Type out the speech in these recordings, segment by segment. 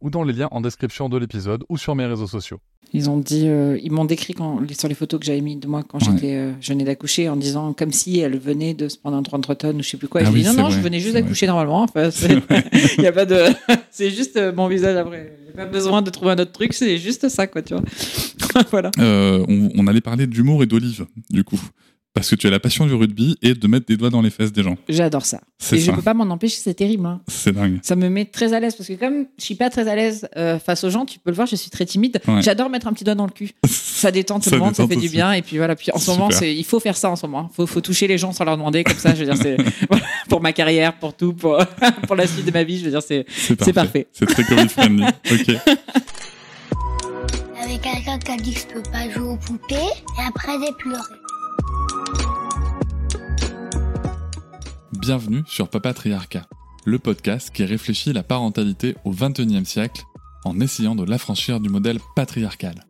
ou dans les liens en description de l'épisode ou sur mes réseaux sociaux. Ils ont dit, euh, ils m'ont décrit quand, sur les photos que j'avais mis de moi quand Ouais. j'étais, euh, je venais d'accoucher en disant comme si elle venait de se prendre un 33 tonnes ou je sais plus quoi. Et Ah oui, dit non, non, vrai, je venais juste d'accoucher normalement. Enfin, c'est- il y a pas de, c'est juste euh, mon visage après. J'ai pas besoin de trouver un autre truc, c'est juste ça, quoi, tu vois. voilà. Euh, on, on allait parler d'humour et d'olive, du coup. Parce que tu as la passion du rugby et de mettre des doigts dans les fesses des gens. J'adore ça. C'est Et je ça. peux pas m'en empêcher, c'est terrible. hein. C'est dingue. Ça me met très à l'aise parce que comme je suis pas très à l'aise euh, face aux gens, tu peux le voir, je suis très timide. Ouais. J'adore mettre un petit doigt dans le cul. Ça détend tout Ça le monde, ça fait du bien. Et puis voilà. Puis en ce moment, il faut faire ça en ce moment. Faut, faut toucher les gens sans leur demander comme ça. Je veux dire, c'est pour ma carrière, pour tout, pour pour la suite de ma vie. Je veux dire, c'est parfait. parfait. C'est très covid friendly. ok. avec quelqu'un qui a dit que je peux pas jouer aux poupées, et après j'ai pleuré. Bienvenue sur Papatriarcat, le podcast qui réfléchit la parentalité au XXIe siècle en essayant de l'affranchir du modèle patriarcal.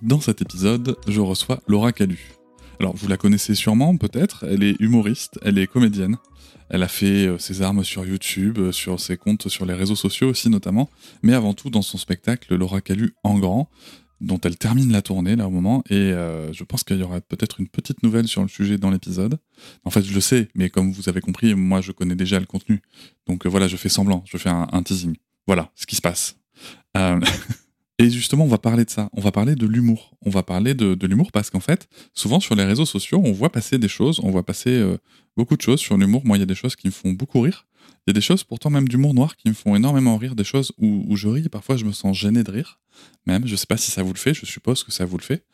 Dans cet épisode, je reçois Laura Calu. Alors, vous la connaissez sûrement, peut-être, elle est humoriste, elle est comédienne. Elle a fait euh, ses armes sur YouTube, euh, sur ses comptes sur les réseaux sociaux aussi notamment, mais avant tout dans son spectacle Laura Calu en grand, dont elle termine la tournée là au moment, et euh, je pense qu'il y aura peut-être une petite nouvelle sur le sujet dans l'épisode. En fait, je le sais, mais comme vous avez compris, moi je connais déjà le contenu, donc euh, voilà, je fais semblant, je fais un, teasing. Voilà ce qui se passe. Euh, et justement, on va parler de ça, on va parler de l'humour. On va parler de, de l'humour parce qu'en fait, souvent sur les réseaux sociaux, on voit passer des choses, on voit passer beaucoup de choses sur l'humour. Moi, il y a des choses qui me font beaucoup rire. Il y a des choses, pourtant même d'humour noir, qui me font énormément rire, des choses où, je ris, et parfois je me sens gêné de rire. Même, je sais pas si ça vous le fait, je suppose que ça vous le fait.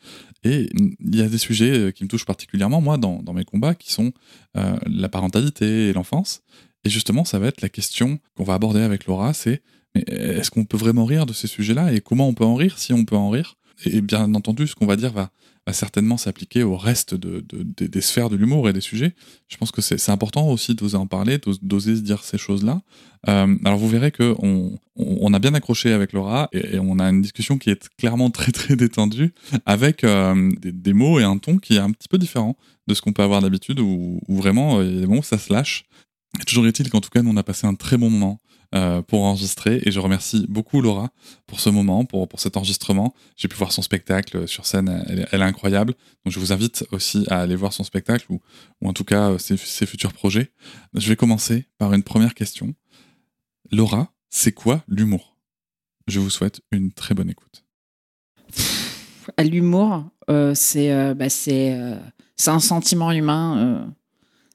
Et il y a des sujets euh, qui me touchent particulièrement, moi, dans, mes combats, qui sont euh, la parentalité et l'enfance. Et justement, ça va être la question qu'on va aborder avec Laura, c'est est-ce qu'on peut vraiment rire de ces sujets-là et comment on peut en rire si on peut en rire? Et bien entendu, ce qu'on va dire va, certainement s'appliquer au reste de, de- des- sphères de l'humour et des sujets. Je pense que c'est important aussi d'oser en parler, d'os- d'oser se dire ces choses-là. Euh, alors vous verrez que on, a bien accroché avec Laura et, on a une discussion qui est clairement très très détendue avec euh, des, mots et un ton qui est un petit peu différent de ce qu'on peut avoir d'habitude où, vraiment euh, moments où ça se lâche. Toujours est-il qu'en tout cas, nous, on a passé un très bon moment euh, pour enregistrer et je remercie beaucoup Laura pour ce moment, pour, pour cet enregistrement. J'ai pu voir son spectacle sur scène, elle, est- incroyable. Donc je vous invite aussi à aller voir son spectacle ou, ou en tout cas euh, ses, futurs projets. Je vais commencer par une première question. Laura, c'est quoi l'humour? Je vous souhaite une très bonne écoute. l'humour, euh, c'est euh, bah, c'est un sentiment humain.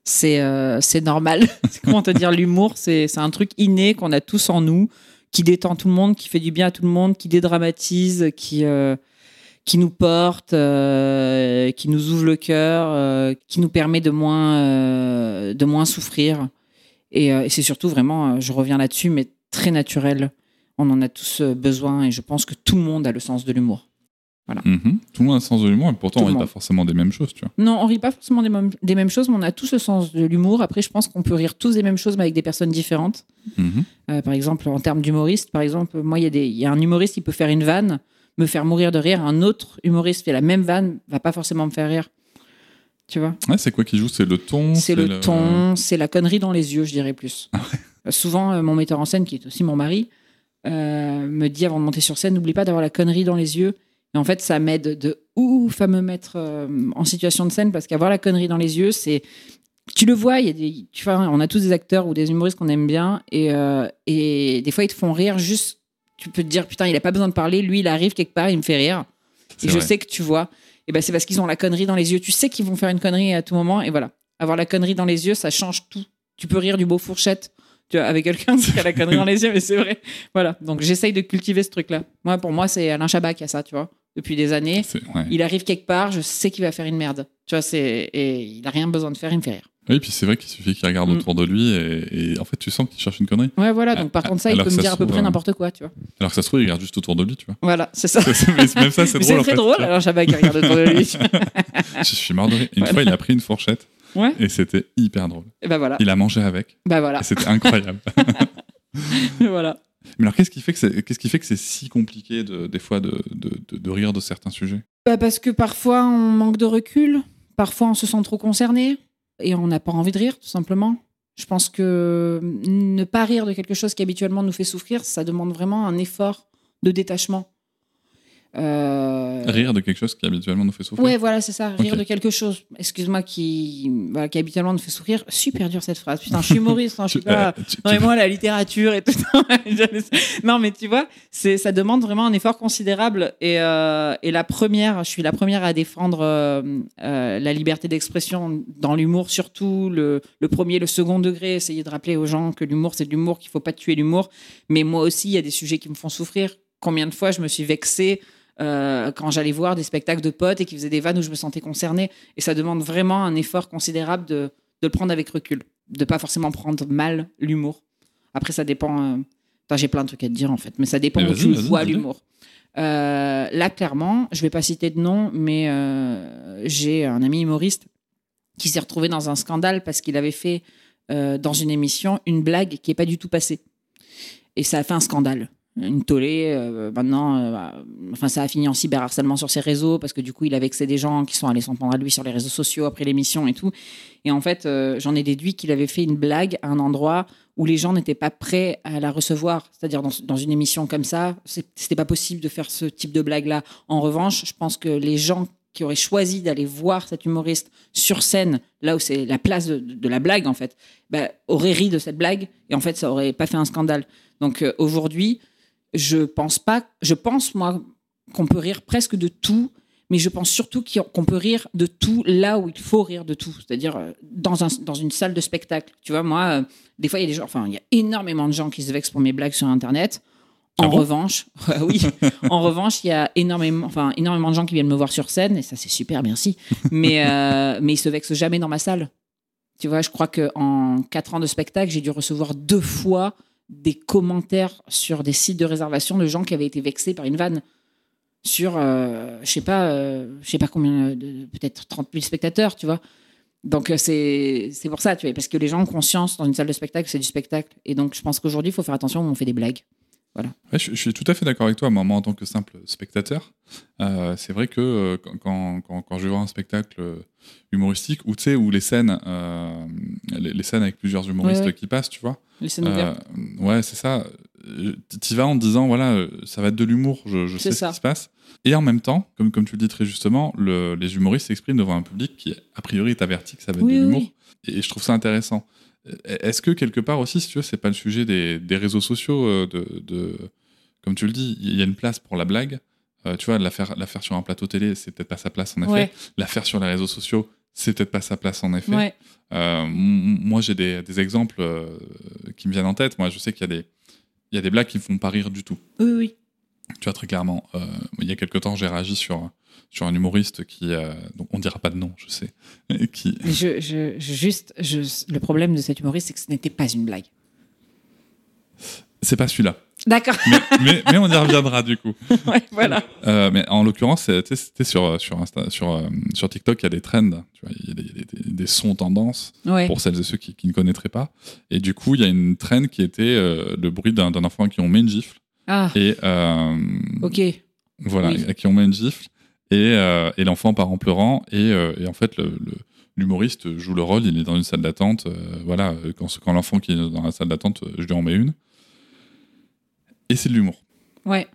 C'est euh, c'est normal. Comment te dire l'humour C'est un truc inné qu'on a tous en nous, qui détend tout le monde, qui fait du bien à tout le monde, qui dédramatise, qui euh, qui nous porte, euh, qui nous ouvre le cœur, qui nous permet de moins de moins souffrir. Et, et c'est surtout vraiment, je reviens là-dessus, mais très naturel. On en a tous besoin et je pense que tout le monde a le sens de l'humour. Mhm. Tout le monde a un sens de l'humour et pourtant Tout on le rit pas forcément des mêmes choses, tu vois. Non, on rit pas forcément des, mêmes- des mêmes choses, mais on a tous le sens de l'humour. Après, je pense qu'on peut rire tous des mêmes choses, mais avec des personnes différentes. Mhm. Euh, par exemple, en termes d'humoriste, par exemple, moi, il y, y a un humoriste qui peut faire une vanne, me faire mourir de rire. Un autre humoriste fait la même vanne, va pas forcément me faire rire. Tu vois? Ouais, c'est quoi qui joue? C'est le ton? C'est le, ton, c'est la connerie dans les yeux, je dirais plus. Euh, Souvent, euh, mon metteur en scène, qui est aussi mon mari, me dit avant de monter sur scène, n'oublie pas d'avoir la connerie dans les yeux. Et en fait, ça m'aide de ouf à me mettre euh, en situation de scène parce qu'avoir la connerie dans les yeux, c'est. Tu le vois, il y a des, tu vois, on a tous des acteurs ou des humoristes qu'on aime bien et, euh, et des fois ils te font rire juste. Tu peux te dire putain, il a pas besoin de parler, lui il arrive quelque part, il me fait rire. Et je sais que tu vois. Et ben c'est parce qu'ils ont la connerie dans les yeux. Tu sais qu'ils vont faire une connerie à tout moment et voilà. Avoir la connerie dans les yeux, ça change tout. Tu peux rire du beau fourchette tu vois, avec quelqu'un qui a la connerie dans les yeux, mais c'est vrai. Voilà. Donc j'essaye de cultiver ce truc-là. Moi, pour moi, c'est Alain Chabat qui a ça, tu vois, depuis des années. Ouais. Il arrive quelque part, je sais qu'il va faire une merde. Tu vois, c'est et il a rien besoin de faire, il me fait rire. Oui, puis c'est vrai qu'il suffit qu'il regarde Mm. autour de lui et, et en fait, tu sens qu'il cherche une connerie. Ouais, voilà. Donc, par contre, ça, il peut me dire à peu près n'importe quoi, tu vois. Alors que ça se trouve, il regarde juste autour de lui, tu vois. Voilà, c'est ça. Mais même ça, c'est drôle. très fait. drôle. Alors, j'avais qui regarde autour de lui. Je suis mort de rire. Une Voilà. fois, il a pris une fourchette Ouais. et c'était hyper drôle. Et ben voilà. Il a mangé avec Bah voilà. et c'était incroyable. voilà. Mais alors, qu'est-ce qui fait que c'est, si compliqué de, des fois de, de, rire de certains sujets? Bah parce que parfois on manque de recul, parfois on se sent trop concerné et on n'a pas envie de rire tout simplement. Je pense que ne pas rire de quelque chose qui habituellement nous fait souffrir, ça demande vraiment un effort de détachement. Euh, Rire de quelque chose qui habituellement nous fait souffrir. Ouais, voilà, c'est ça. Rire de quelque chose, excuse-moi, qui, voilà, qui habituellement nous fait souffrir. Super dur cette phrase. Putain, je suis humoriste, hein, je suis pas. moi, la littérature et tout. non, mais tu vois, c'est, ça demande vraiment un effort considérable. Et, euh, et la première, je suis la première à défendre euh, euh, la liberté d'expression dans l'humour, surtout le, le premier, le second degré. Essayer de rappeler aux gens que l'humour, c'est de l'humour, qu'il faut pas tuer l'humour. Mais moi aussi, il y a des sujets qui me font souffrir. Combien de fois je me suis vexée euh, quand j'allais voir des spectacles de potes et qui faisaient des vannes où je me sentais concernée. Et ça demande vraiment un effort considérable de, de le prendre avec recul, de pas forcément prendre mal l'humour. Après, ça dépend. euh, j'ai plein de trucs à te dire en fait, mais ça dépend Mais où tu vois l'humour. Euh, là, clairement, je vais pas citer de nom, mais j'ai un ami humoriste qui s'est retrouvé dans un scandale parce qu'il avait fait dans une émission une blague qui est pas du tout passée. Et ça a fait un scandale. Une tollée, euh, maintenant, euh, bah, enfin, ça a fini en cyberharcèlement sur ses réseaux parce que du coup, il a vexé des gens qui sont allés s'en prendre à lui sur les réseaux sociaux après l'émission et tout. Et en fait, euh, j'en ai déduit qu'il avait fait une blague à un endroit où les gens n'étaient pas prêts à la recevoir. C'est-à-dire dans, une émission comme ça, c'était pas possible de faire ce type de blague-là. En revanche, je pense que les gens qui auraient choisi d'aller voir cet humoriste sur scène, là où c'est la place de, de la blague en fait, bah, auraient ri de cette blague et en fait ça aurait pas fait un scandale. Donc aujourd'hui, je pense pas, je pense moi qu'on peut rire presque de tout, mais je pense surtout qu'on peut rire de tout là où il faut rire de tout, c'est-à-dire euh, dans, un, dans une salle de spectacle. Tu vois, moi, euh, des fois il y a des gens, enfin il y a énormément de gens qui se vexent pour mes blagues sur Internet. En Ah bon? revanche, oui, en revanche, il y a énormément, enfin, énormément de gens qui viennent me voir sur scène, et ça, c'est super, merci. Mais, euh, mais ils se vexent jamais dans ma salle. Tu vois, je crois qu'en quatre ans de spectacle, j'ai dû recevoir deux fois des commentaires sur des sites de réservation de gens qui avaient été vexés par une vanne sur, euh, je sais pas, euh, je sais pas combien, peut-être 30 000 spectateurs, tu vois. Donc euh, c'est pour ça, tu vois, parce que les gens ont conscience dans une salle de spectacle, c'est du spectacle. Et donc je pense qu'aujourd'hui, il faut faire attention on fait des blagues. Ouais, je, je suis tout à fait d'accord avec toi. Moi, moi, en tant que simple spectateur, euh, c'est vrai que euh, quand, quand, quand, je voir un spectacle humoristique, où tu sais, où les scènes, euh, les, les scènes avec plusieurs humoristes Ouais, ouais. qui passent, tu vois. Les scènes ouvertes. ouais, c'est ça. Tu vas en disant, voilà, ça va être de l'humour, je, sais ce qui se passe. Et en même temps, comme, comme tu le dis très justement, le- les humoristes s'expriment devant un public qui, a priori, est averti que ça va être Oui, de l'humour. oui. Et je trouve ça intéressant. Est-ce que quelque part aussi, si tu veux, c'est pas le sujet des, des réseaux sociaux, euh, de, de- comme tu le dis, il y a une place pour la blague. Euh, tu vois, la faire, la faire sur un plateau télé, c'est peut-être pas sa place en effet. Ouais. La faire sur les réseaux sociaux, c'est peut-être pas sa place en effet. Ouais. Euh, moi, j'ai des, des exemples euh, qui me viennent en tête. Moi, je sais qu'il y a des, il y a des blagues qui me font pas rire du tout. Oui, oui. Tu vois, très clairement. Euh, il y a quelque temps, j'ai réagi sur, sur un humoriste qui, euh, donc on dira pas de nom, je sais, qui, je, juste, je, le problème de cet humoriste, c'est que ce n'était pas une blague. c'est pas celui-là. D'accord. Mais, mais, mais on y reviendra du coup. ouais, voilà. Euh, mais en l'occurrence, c'était sur, sur, Insta, sur, euh, sur TikTok, il y a des trends, tu vois, il y a des, sons tendances Ouais. pour celles et ceux qui, qui ne connaîtraient pas. Et du coup, il y a une trend qui était euh, le bruit d'un d'un enfant qui on met une gifle. Ah, Et euh, ok. voilà, Oui. à qui on met une gifle. Et, euh, et l'enfant part en pleurant. Et, euh, et en fait, le, le- l'humoriste joue le rôle. Il est dans une salle d'attente. euh, voilà, quand, quand l'enfant qui est dans la salle d'attente, je lui en mets une. Et c'est de l'humour, Ouais.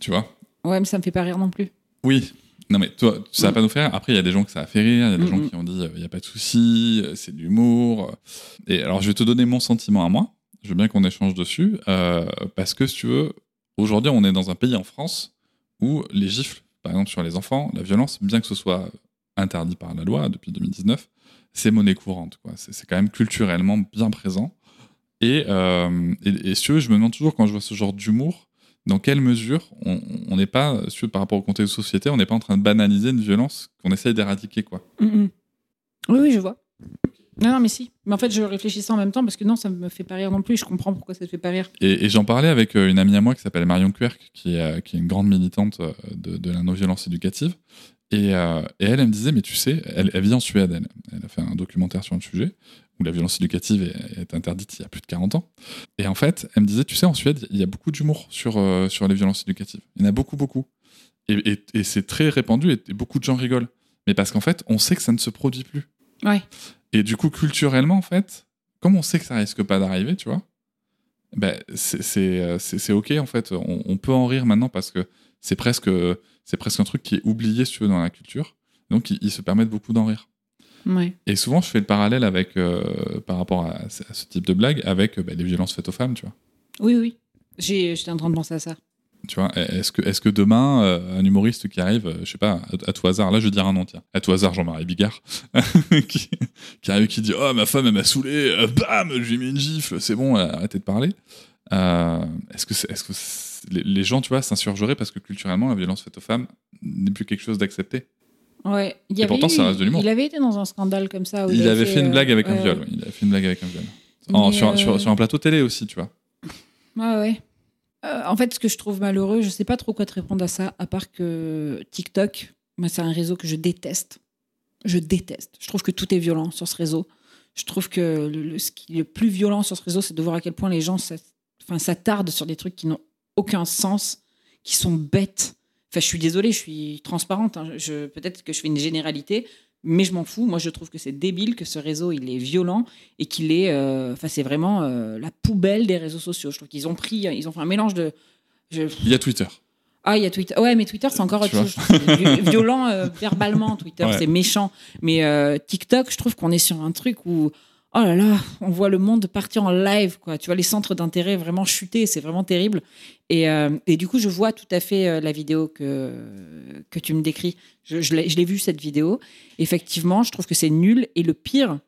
tu vois? Ouais, mais ça me fait pas rire non plus. Oui. Non, mais toi, ça va pas nous faire. Après, il y a des gens que ça a fait rire. Il y a des Mm, gens mm. qui ont dit, il n'y a pas de souci, c'est de l'humour. Et alors, je vais te donner mon sentiment à moi. Je veux bien qu'on échange dessus. euh, parce que, si tu veux, aujourd'hui, on est dans un pays en France où les gifles, par exemple, sur les enfants, la violence, bien que ce soit interdit par la loi depuis 2019, c'est monnaie courante. C'est quand même culturellement bien présent. Et, euh, et, si tu veux, je me demande toujours, quand je vois ce genre d'humour, dans quelle mesure on n'est pas, si tu veux, par rapport au contexte de société, on n'est pas en train de banaliser une violence qu'on essaye d'éradiquer, oui, je vois. Non, non, mais si. Mais en fait, je réfléchissais en même temps parce que non, ça me fait pas rire non plus. Je comprends pourquoi ça te fait pas rire. Et, et j'en parlais avec euh, une amie à moi qui s'appelle Marion Querc, qui est, euh, qui est une grande militante euh, de, de la non-violence éducative. Et, euh, et elle, elle me disait, mais tu sais, elle, elle vit en Suède, elle, elle a fait un documentaire sur le sujet, où la violence éducative est, est interdite il y a plus de 40 ans. Et en fait, elle me disait, tu sais, en Suède, il y a beaucoup d'humour sur, euh, sur les violences éducatives. Il y en a beaucoup, beaucoup. Et, et, et c'est très répandu et beaucoup de gens rigolent. Mais parce qu'en fait, on sait que ça ne se produit plus. Ouais. Et du coup, culturellement, en fait, comme on sait que ça risque pas d'arriver, tu vois, ben, c'est euh, ok, en fait. On, on peut en rire maintenant parce que c'est presque, presque un truc qui est oublié, si tu veux, dans la culture. Donc, ils, ils se permettent beaucoup d'en rire. Ouais. Et souvent, je fais le parallèle avec, euh, par rapport à, ce à ce type de blague avec euh, ben, les violences faites aux femmes, tu vois. Oui, oui. J'étais en train de penser à ça. Tu vois, est-ce que, est-ce que demain, euh, un humoriste qui arrive, euh, je sais pas, à, à tout hasard, là je vais dire un nom, tiens, à tout hasard, Jean-Marie Bigard, qui, qui arrive qui dit Oh, ma femme, elle m'a saoulé, euh, bam, je lui ai mis une gifle, c'est bon, euh, arrêtez de parler. Est-ce que, c'est- est-ce que les, les gens, tu vois, s'insurgeraient parce que culturellement, la violence faite aux femmes n'est plus quelque chose d'accepté? Ouais. Il y Et avait pourtant, eu- ça reste de l'humour. Il avait été dans un scandale comme ça. où Il avait fait une blague avec un viol, oui, il a fait une blague avec un viol. En- sur, sur, sur un plateau télé aussi, tu vois. Ouais, ouais. Euh, en fait, ce que je trouve malheureux, je sais pas trop quoi te répondre à ça, à part que TikTok, c'est un réseau que je déteste. Je déteste. Je trouve que tout est violent sur ce réseau. Je trouve que le, plus violent sur ce réseau, c'est de voir à quel point les gens s'attardent sur des trucs qui n'ont aucun sens, qui sont bêtes. Enfin, je suis désolée, je suis transparente. hein. Peut-être que je fais une généralité, mais je m'en fous. Moi, je trouve que c'est débile, que ce réseau, il est violent et qu'il est. euh, Enfin, c'est vraiment euh, la poubelle des réseaux sociaux. Je trouve qu'ils ont pris, ils ont fait un mélange de. je- Il y a Twitter. Ah, il y a Twitter. Ouais, mais Twitter, c'est encore autre chose. Violent euh, verbalement, Twitter, Ouais. c'est méchant. Mais TikTok, je trouve qu'on est sur un truc où. Oh là là, on voit le monde partir en live, quoi. Tu vois, les centres d'intérêt vraiment chuter, c'est vraiment terrible. Et, euh, et du coup, je vois tout à fait euh, la vidéo que, que tu me décris. Je, je l'ai vue, cette vidéo. Effectivement, je trouve que c'est nul. Et le pire,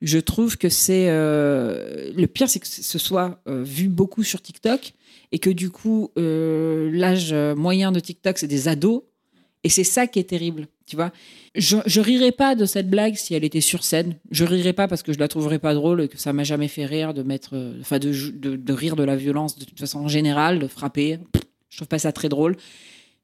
je trouve que c'est. euh, le pire, c'est que ce soit vu beaucoup sur TikTok et que du coup, l'âge moyen de TikTok, c'est des ados. Et c'est ça qui est terrible, tu vois. Je, je rirais pas de cette blague si elle était sur scène. Je rirais pas parce que je la trouverais pas drôle et que ça m'a jamais fait rire de mettre, euh, enfin, de, rire de la violence de toute façon en général, de frapper. Je trouve pas ça très drôle.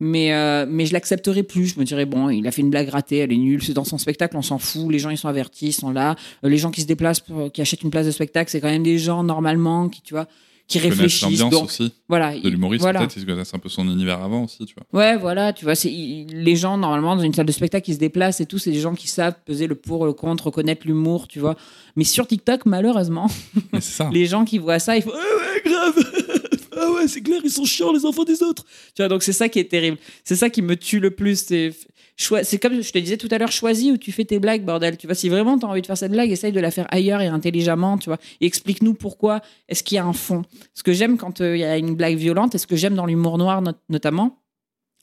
Mais, euh, mais je l'accepterais plus. Je me dirais, bon, il a fait une blague ratée, elle est nulle, c'est dans son spectacle, on s'en fout. Les gens, ils sont avertis, ils sont là. Euh, les gens qui se déplacent, qui achètent une place de spectacle, c'est quand même des gens, normalement, qui, tu vois, qui Ils réfléchissent. Donc, aussi voilà. de l'humoriste, voilà. peut-être, ils connaissent un peu son univers avant aussi, tu vois. Ouais, voilà, tu vois, c'est les gens normalement dans une salle de spectacle qui se déplacent et tout, c'est des gens qui savent peser le pour, le contre, reconnaître l'humour, tu vois. Mais sur TikTok, malheureusement, ça. les gens qui voient ça, ils font ah ouais grave, ah ouais c'est clair, ils sont chiants les enfants des autres. Tu vois, donc c'est ça qui est terrible, c'est ça qui me tue le plus. C'est comme je te disais tout à l'heure, choisis où tu fais tes blagues, bordel. Tu vois, si vraiment tu as envie de faire cette blague, essaye de la faire ailleurs et intelligemment, tu vois. Et explique-nous pourquoi. Est-ce qu'il y a un fond Ce que j'aime quand euh, il y a une blague violente, et ce que j'aime dans l'humour noir not- notamment,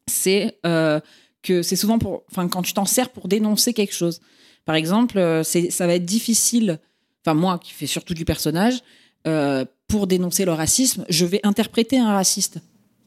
c'est euh, que c'est souvent pour, enfin, quand tu t'en sers pour dénoncer quelque chose. Par exemple, euh, ça va être difficile. Enfin, moi qui fais surtout du personnage, euh, pour dénoncer le racisme, je vais interpréter un raciste.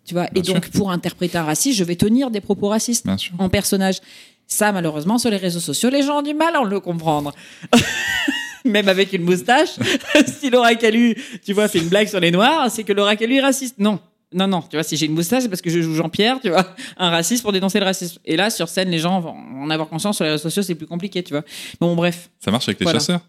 Tu vois. Bien et donc, pour interpréter un raciste, je vais tenir des propos racistes Bien sûr. en personnage. Ça, malheureusement, sur les réseaux sociaux, les gens ont du mal à le comprendre. Même avec une moustache, si Laura Calu, tu vois, fait une blague sur les Noirs, c'est que Laura Calu est raciste. Non. Non, non, tu vois, si j'ai une moustache, c'est parce que je joue Jean-Pierre, tu vois, un raciste pour dénoncer le racisme. Et là, sur scène, les gens vont en avoir conscience, sur les réseaux sociaux, c'est plus compliqué, tu vois. Bon, bref. Ça marche avec les Voilà. chasseurs,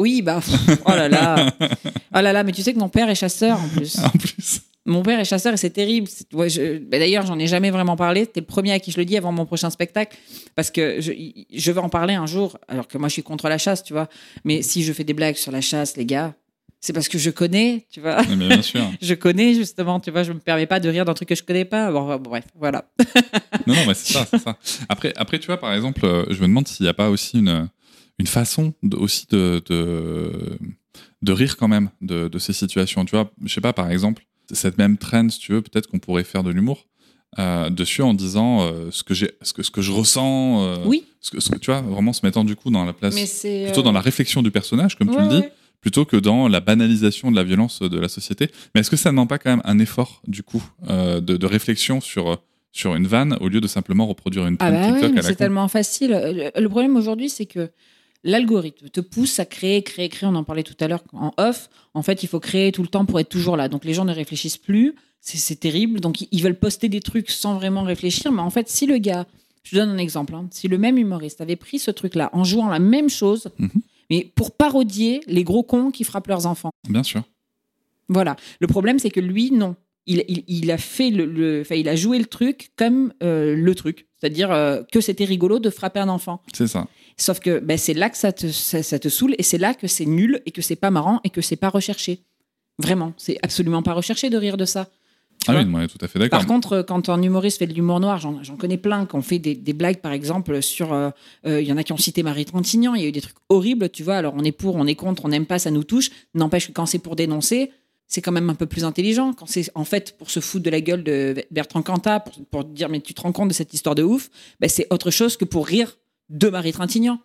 Oui, bah, pff, oh là là. Oh là là, mais tu sais que mon père est chasseur en plus. en plus. Mon père est chasseur et c'est terrible. Ouais, je- bah, D'ailleurs, j'en ai jamais vraiment parlé. T'es le premier à qui je le dis avant mon prochain spectacle. Parce que je, je vais en parler un jour, alors que moi, je suis contre la chasse, tu vois. Mais si je fais des blagues sur la chasse, les gars, c'est parce que je connais, tu vois. Mais bien sûr. Je connais, justement, tu vois. Je me permets pas de rire d'un truc que je connais pas. Bon, bon, bref, voilà. Non, non, mais c'est ça, c'est ça. Après, après, tu vois, par exemple, euh, je me demande s'il n'y a pas aussi une, une façon de, aussi de, de, de rire quand même de, de ces situations. Tu vois, je sais pas, par exemple, cette même trend, si tu veux, peut-être qu'on pourrait faire de l'humour euh, dessus en disant euh, ce, que j'ai, ce, que, ce que je ressens. euh, Oui, Ce que, ce que, tu vois, vraiment se mettant du coup dans la place, plutôt dans la réflexion du personnage, comme tu le dis, ouais. plutôt que dans la banalisation de la violence de la société. Mais est-ce que ça demande pas quand même un effort, du coup, de, réflexion sur, sur une vanne au lieu de simplement reproduire une Ah bah ouais, c'est tellement facile. Le, le problème aujourd'hui, c'est que l'algorithme te pousse à créer, créer, créer. On en parlait tout à l'heure en off. En fait, il faut créer tout le temps pour être toujours là. Donc les gens ne réfléchissent plus. C'est terrible. Donc ils veulent poster des trucs sans vraiment réfléchir. Mais en fait, si le gars, je te donne un exemple, hein. si le même humoriste avait pris ce truc-là en jouant la même chose, Mhm. mais pour parodier les gros cons qui frappent leurs enfants. Bien sûr. Voilà. Le problème, c'est que lui, non. Il, il- il a fait le, le- il a joué le truc comme euh, le truc, c'est-à-dire euh, que c'était rigolo de frapper un enfant. C'est ça. Sauf que ben, c'est là que ça te, ça, ça te saoule et c'est là que c'est nul et que c'est pas marrant et que c'est pas recherché. Vraiment, c'est absolument pas recherché de rire de ça. Tu Ah oui, moi, tout à fait d'accord. Par contre, euh, quand un humoriste fait de l'humour noir, j'en connais plein qui ont fait des, des blagues, par exemple, sur. euh, euh, Il y en a qui ont cité Marie Trintignant, il y a eu des trucs horribles, tu vois. Alors, on est pour, on est contre, on n'aime pas, ça nous touche. N'empêche que quand c'est pour dénoncer, c'est quand même un peu plus intelligent. Quand c'est en fait pour se foutre de la gueule de Bertrand Cantat, pour, pour dire, mais tu te rends compte de cette histoire de ouf, ben, c'est autre chose que pour rire de Marie Trintignant.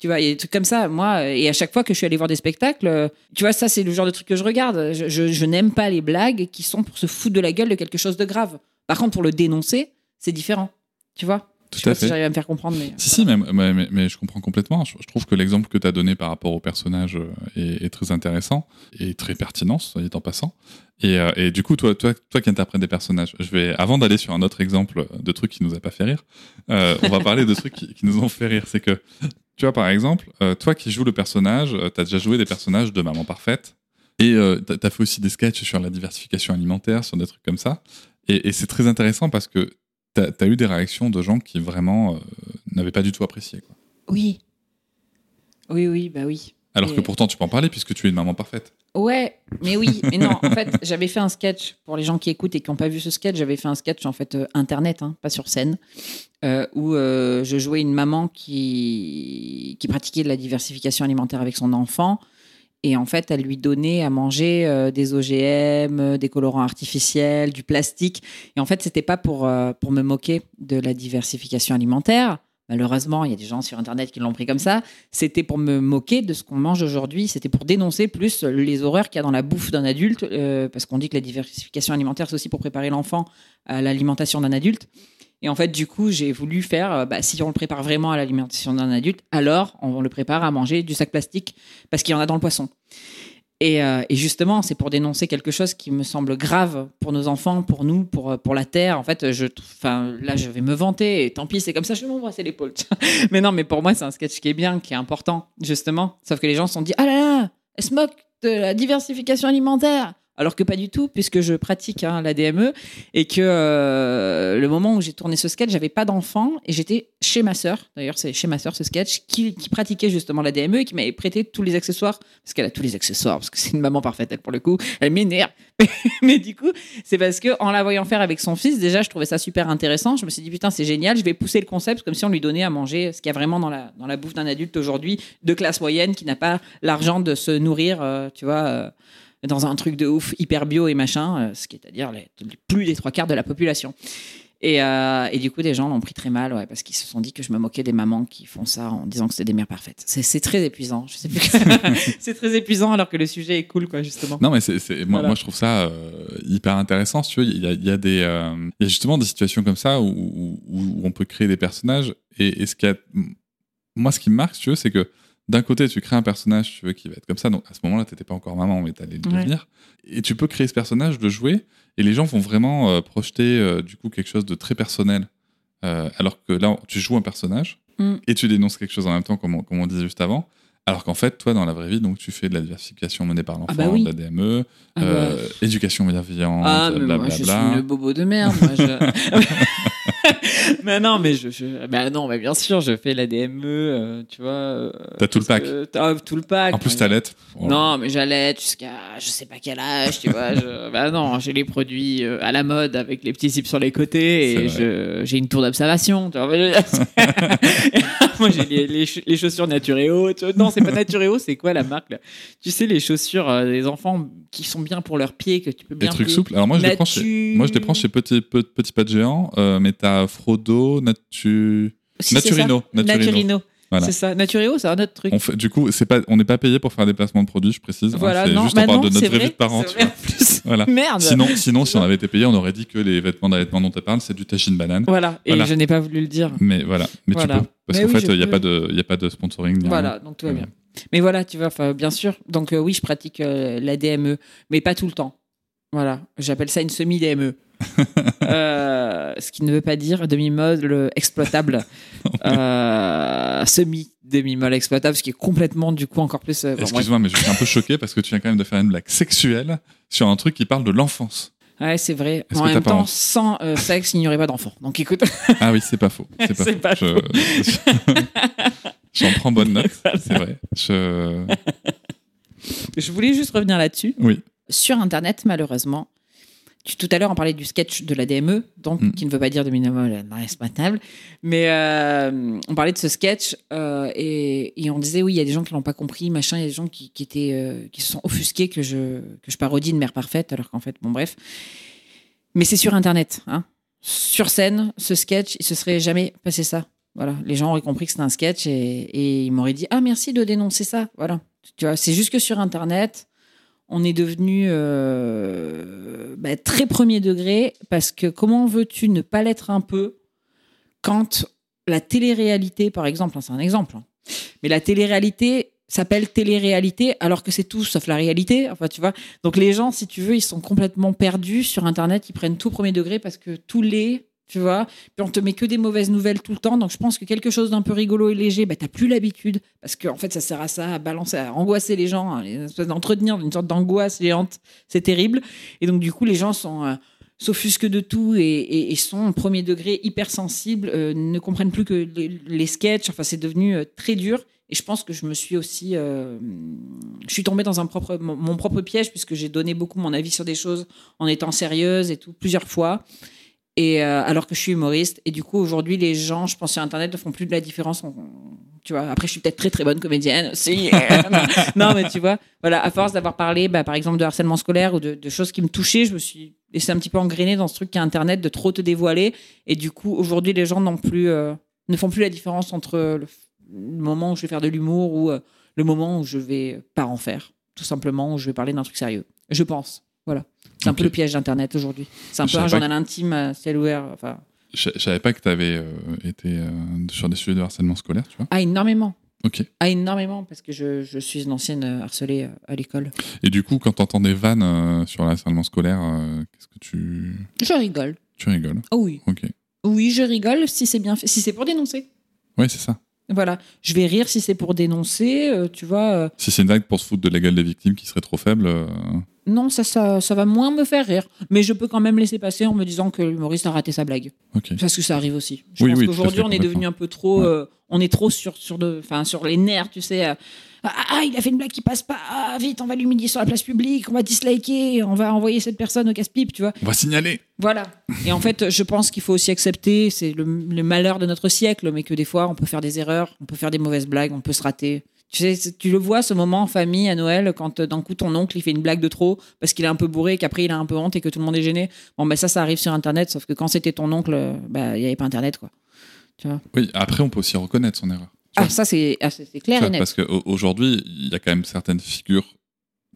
Tu vois, il y a des trucs comme ça. Moi, et à chaque fois que je suis allée voir des spectacles, euh, tu vois, ça, c'est le genre de truc que je regarde. Je- je n'aime pas les blagues qui sont pour se foutre de la gueule de quelque chose de grave. Par contre, pour le dénoncer, c'est différent. Tu vois? Tout Je sais à pas si fait. j'arrive à me faire comprendre, mais. Si, si, mais, mais- mais- mais je comprends complètement. Je, je trouve que l'exemple que tu as donné par rapport au personnage euh, est, est très intéressant et très pertinent, soit dit en passant. Et, euh, et du coup, toi, toi, toi qui interprètes des personnages, je vais, avant d'aller sur un autre exemple de trucs qui nous a pas fait rire, euh, on va parler de trucs qui, qui nous ont fait rire. C'est que, tu vois, par exemple, euh, toi qui joues le personnage, tu as déjà joué des personnages de Maman Parfaite et tu as fait aussi des sketchs sur la diversification alimentaire, sur des trucs comme ça. Et, et c'est très intéressant parce que tu as, eu des réactions de gens qui vraiment euh, n'avaient pas du tout apprécié. Quoi. Oui. Oui, oui, bah oui. Alors Et- que pourtant, tu peux en parler puisque tu es une maman parfaite. Ouais, mais oui, mais non. En fait, j'avais fait un sketch pour les gens qui écoutent et qui n'ont pas vu ce sketch. J'avais fait un sketch en fait euh, internet, hein, pas sur scène, euh, où euh, je jouais une maman qui qui pratiquait de la diversification alimentaire avec son enfant. Et en fait, elle lui donnait à manger euh, des OGM, euh, des colorants artificiels, du plastique. Et en fait, c'était pas pour, euh, pour me moquer de la diversification alimentaire. Malheureusement, il y a des gens sur Internet qui l'ont pris comme ça. C'était pour me moquer de ce qu'on mange aujourd'hui. C'était pour dénoncer plus les horreurs qu'il y a dans la bouffe d'un adulte. parce qu'on dit que la diversification alimentaire, c'est aussi pour préparer l'enfant à l'alimentation d'un adulte. Et en fait, du coup, j'ai voulu faire, euh, bah, si on le prépare vraiment à l'alimentation d'un adulte, alors on le prépare à manger du sac plastique parce qu'il y en a dans le poisson. Et, euh, justement, c'est pour dénoncer quelque chose qui me semble grave pour nos enfants, pour nous, pour, euh, pour la Terre. En fait, je, là, je vais me vanter, et tant pis, c'est comme ça, je vais m'embrasser l'épaule. mais non, mais pour moi, c'est un sketch qui est bien, qui est important, justement. Sauf que les gens se sont dit, ah là là, elle se moque de la diversification alimentaire. Alors que pas du tout, puisque je pratique hein, la DME et que euh, le moment où j'ai tourné ce sketch, j'avais pas d'enfant et j'étais chez ma sœur. D'ailleurs, c'est chez ma sœur ce sketch qui, pratiquait justement la DME et qui m'avait prêté tous les accessoires parce qu'elle a tous les accessoires parce que c'est une maman parfaite elle pour le coup. Elle m'énerve. Mais du coup, c'est parce que en la voyant faire avec son fils, déjà, je trouvais ça super intéressant. Je me suis dit putain, c'est génial. Je vais pousser le concept comme si on lui donnait à manger ce qu'il y a vraiment dans la dans la bouffe d'un adulte aujourd'hui de classe moyenne qui n'a pas l'argent de se nourrir, euh, tu vois. euh, dans un truc de ouf hyper bio et machin, euh, ce qui est à dire les- plus des trois quarts de la population. Et, euh, et du coup, des gens l'ont pris très mal, ouais, parce qu'ils se sont dit que je me moquais des mamans qui font ça en disant que c'est des mères parfaites. C'est très épuisant. Je sais plus. que- c'est très épuisant alors que le sujet est cool, quoi, justement. Non, mais c'est, moi, Voilà. moi, je trouve ça euh, hyper intéressant. Si tu veux, il y a, y a des, euh, il y a justement des situations comme ça où, où- où on peut créer des personnages. Et, et ce qui a, moi, ce qui me marque, si tu veux, c'est que d'un côté, tu crées un personnage, tu veux, qui va être comme ça. Donc, à ce moment-là, t'étais pas encore maman, mais t'allais le Ouais. devenir. Et tu peux créer ce personnage, le jouer, et les gens vont vraiment euh, projeter, euh, du coup, quelque chose de très personnel. Euh, alors que là, tu joues un personnage, Mm. et tu dénonces quelque chose en même temps, comme on, comme on disait juste avant. Alors qu'en fait, toi, dans la vraie vie, donc, tu fais de la diversification menée par l'enfant, Ah bah oui. de la DME, Ah bah. éducation bienveillante, Ah, mais moi, je suis une bobo de merde. Moi, je... mais non, mais je, je... bah non, mais bien sûr, je fais la DME, euh, tu vois. euh, T'as tout le pack. t'as tout le pack. En plus, t'allaites. Non, mais j'allais jusqu'à je sais pas quel âge, tu vois. Je... Bah non, j'ai les produits euh, à la mode avec les petits zips sur les côtés et j'ai une tour d'observation. Moi, j'ai les, les, les chaussures Naturéo. tu vois. Non, c'est pas Naturéo, c'est quoi la marque là? Tu sais, les chaussures euh, des enfants qui sont bien pour leurs pieds, que tu peux Des bien. trucs plier. souples. Alors moi, je les prends chez, moi, je les prends chez Petit, Pe- Petit Pas de Géant, euh, mais t'as Frodo, Natu... Si. Naturino. Naturino. Voilà. C'est ça. Naturéo, c'est un autre truc. On fait, du coup, c'est pas, on n'est pas payé pour faire des placements de produits, je précise. hein, Voilà, c'est non, juste bah on parle non, de notre vie de parents. tu vois. plus. Voilà. Merde. Sinon, sinon, si on avait été payé, on aurait dit que les vêtements d'allaitement dont tu parles, c'est du tachine banane. Voilà. Et Voilà. je n'ai pas voulu le dire. Mais voilà, mais Voilà. tu peux. Parce qu'en oui, fait, il n'y a, pas de- y a pas de sponsoring. rien. Voilà, donc tout va bien. Mais voilà, tu vois, bien sûr. Donc euh, oui, je pratique euh, la DME, mais pas tout le temps. Voilà, j'appelle ça une semi-DME. Euh, ce qui ne veut pas dire demi-molle exploitable. Euh, Semi-demi-molle exploitable, ce qui est complètement, du coup, encore plus. euh. Excuse-moi, mais je suis un peu choqué parce que tu viens quand même de faire une blague sexuelle sur un truc qui parle de l'enfance. Ouais, c'est vrai. En même temps, sans sexe, il n'y aurait pas d'enfant. Donc écoute, Ah oui, c'est pas faux. C'est pas faux. Je- J'en prends bonne note, c'est vrai. Je... je voulais juste revenir là-dessus. Oui. Sur Internet, malheureusement, tu, tout à l'heure, on parlait du sketch de la DME, donc Mm. qui ne veut pas dire de minimal exploitable, mais euh, on parlait de ce sketch euh, et, et on disait oui, il y a des gens qui l'ont pas compris, machin, il y a des gens qui, qui étaient euh, qui se sont offusqués que je que je parodie une mère parfaite, alors qu'en fait, bon bref. Mais c'est sur Internet, hein. Sur scène, ce sketch, il se serait jamais passé ça. Voilà, les gens auraient compris que c'était un sketch et, et ils m'auraient dit ah merci de dénoncer ça. Voilà, tu vois, c'est juste que sur Internet, on est devenu euh, bah, très premier degré parce que comment veux-tu ne pas l'être un peu quand la télé-réalité, par exemple, hein, c'est un exemple, hein, mais la télé-réalité s'appelle télé-réalité alors que c'est tout sauf la réalité. Enfin, tu vois. Donc les gens, si tu veux, ils sont complètement perdus sur Internet. Ils prennent tout premier degré parce que tout l'est. Tu vois, puis on te met que des mauvaises nouvelles tout le temps. Donc je pense que quelque chose d'un peu rigolo et léger, bah, t'as plus l'habitude. Parce qu'en fait, ça sert à ça, à balancer, à angoisser les gens, hein, les espèces d'entretenir une sorte d'angoisse géante. C'est terrible. Et donc du coup, les gens sont. euh, s'offusquent de tout et, sont au premier degré hypersensibles, euh, ne comprennent plus que les, les sketchs. Enfin, c'est devenu euh, très dur. Et je pense que je me suis aussi, je suis tombée dans un propre, mon propre piège puisque j'ai donné beaucoup mon avis sur des choses en étant sérieuse et tout plusieurs fois. Et euh, alors que je suis humoriste, et du coup aujourd'hui les gens, je pense sur Internet, ne font plus de la différence. en- tu vois, après je suis peut-être très très bonne comédienne aussi. non, mais tu vois, voilà, à force d'avoir parlé, bah, par exemple de harcèlement scolaire ou de, choses qui me touchaient, je me suis laissé un petit peu engrainer dans ce truc qu'est Internet de trop te dévoiler. Et du coup aujourd'hui les gens n'ont plus, euh, ne font plus la différence entre le, le moment où je vais faire de l'humour ou euh, le moment où je vais pas en faire, tout simplement où je vais parler d'un truc sérieux. Je pense, voilà. C'est un peu le piège d'Internet aujourd'hui. C'est un Je peu un journal intime à ciel ouvert. Enfin, Je, je savais pas que tu avais été euh, sur des sujets de harcèlement scolaire, tu vois. ah, énormément. Ok. Ah, énormément, parce que je, je suis une ancienne euh, harcelée euh, à l'école. Et du coup, quand t'entends des vannes euh, sur le harcèlement scolaire, euh, qu'est-ce que tu. Je rigole. Tu rigoles. Oh oui. Ok. Oui, je rigole si c'est bien fait. Si c'est pour dénoncer. Ouais, c'est ça. Voilà. Je vais rire si c'est pour dénoncer, euh, tu vois. euh, Si c'est une vague pour se foutre de la gueule des victimes qui serait trop faible. Non, ça, ça, ça va moins me faire rire. Mais je peux quand même laisser passer en me disant que l'humoriste a raté sa blague. Parce que ça arrive aussi. Je Oui, pense oui, qu'aujourd'hui, on est devenu un peu trop. Ouais. euh, on est trop sur, sur, de, enfin, sur les nerfs, tu sais. euh, ah, ah, il a fait une blague qui passe pas. Ah, vite, on va l'humilier sur la place publique, on va disliker, on va envoyer cette personne au casse-pipe, tu vois. On va signaler. Voilà. Et en fait, je pense qu'il faut aussi accepter, c'est le, le malheur de notre siècle, mais que des fois, on peut faire des erreurs, on peut faire des mauvaises blagues, on peut se rater. Tu sais, c'est- tu le vois ce moment en famille à Noël quand euh, d'un coup ton oncle il fait une blague de trop parce qu'il est un peu bourré, qu'après il a un peu honte et que tout le monde est gêné. Bon, ben ça, ça arrive sur Internet, sauf que quand c'était ton oncle, euh, bah il y avait pas Internet quoi. Tu vois? Oui, après, on peut aussi reconnaître son erreur. Tu Ah, vois, ça c'est ah, clair vois, et net. parce qu'aujourd'hui, il y a quand même certaines figures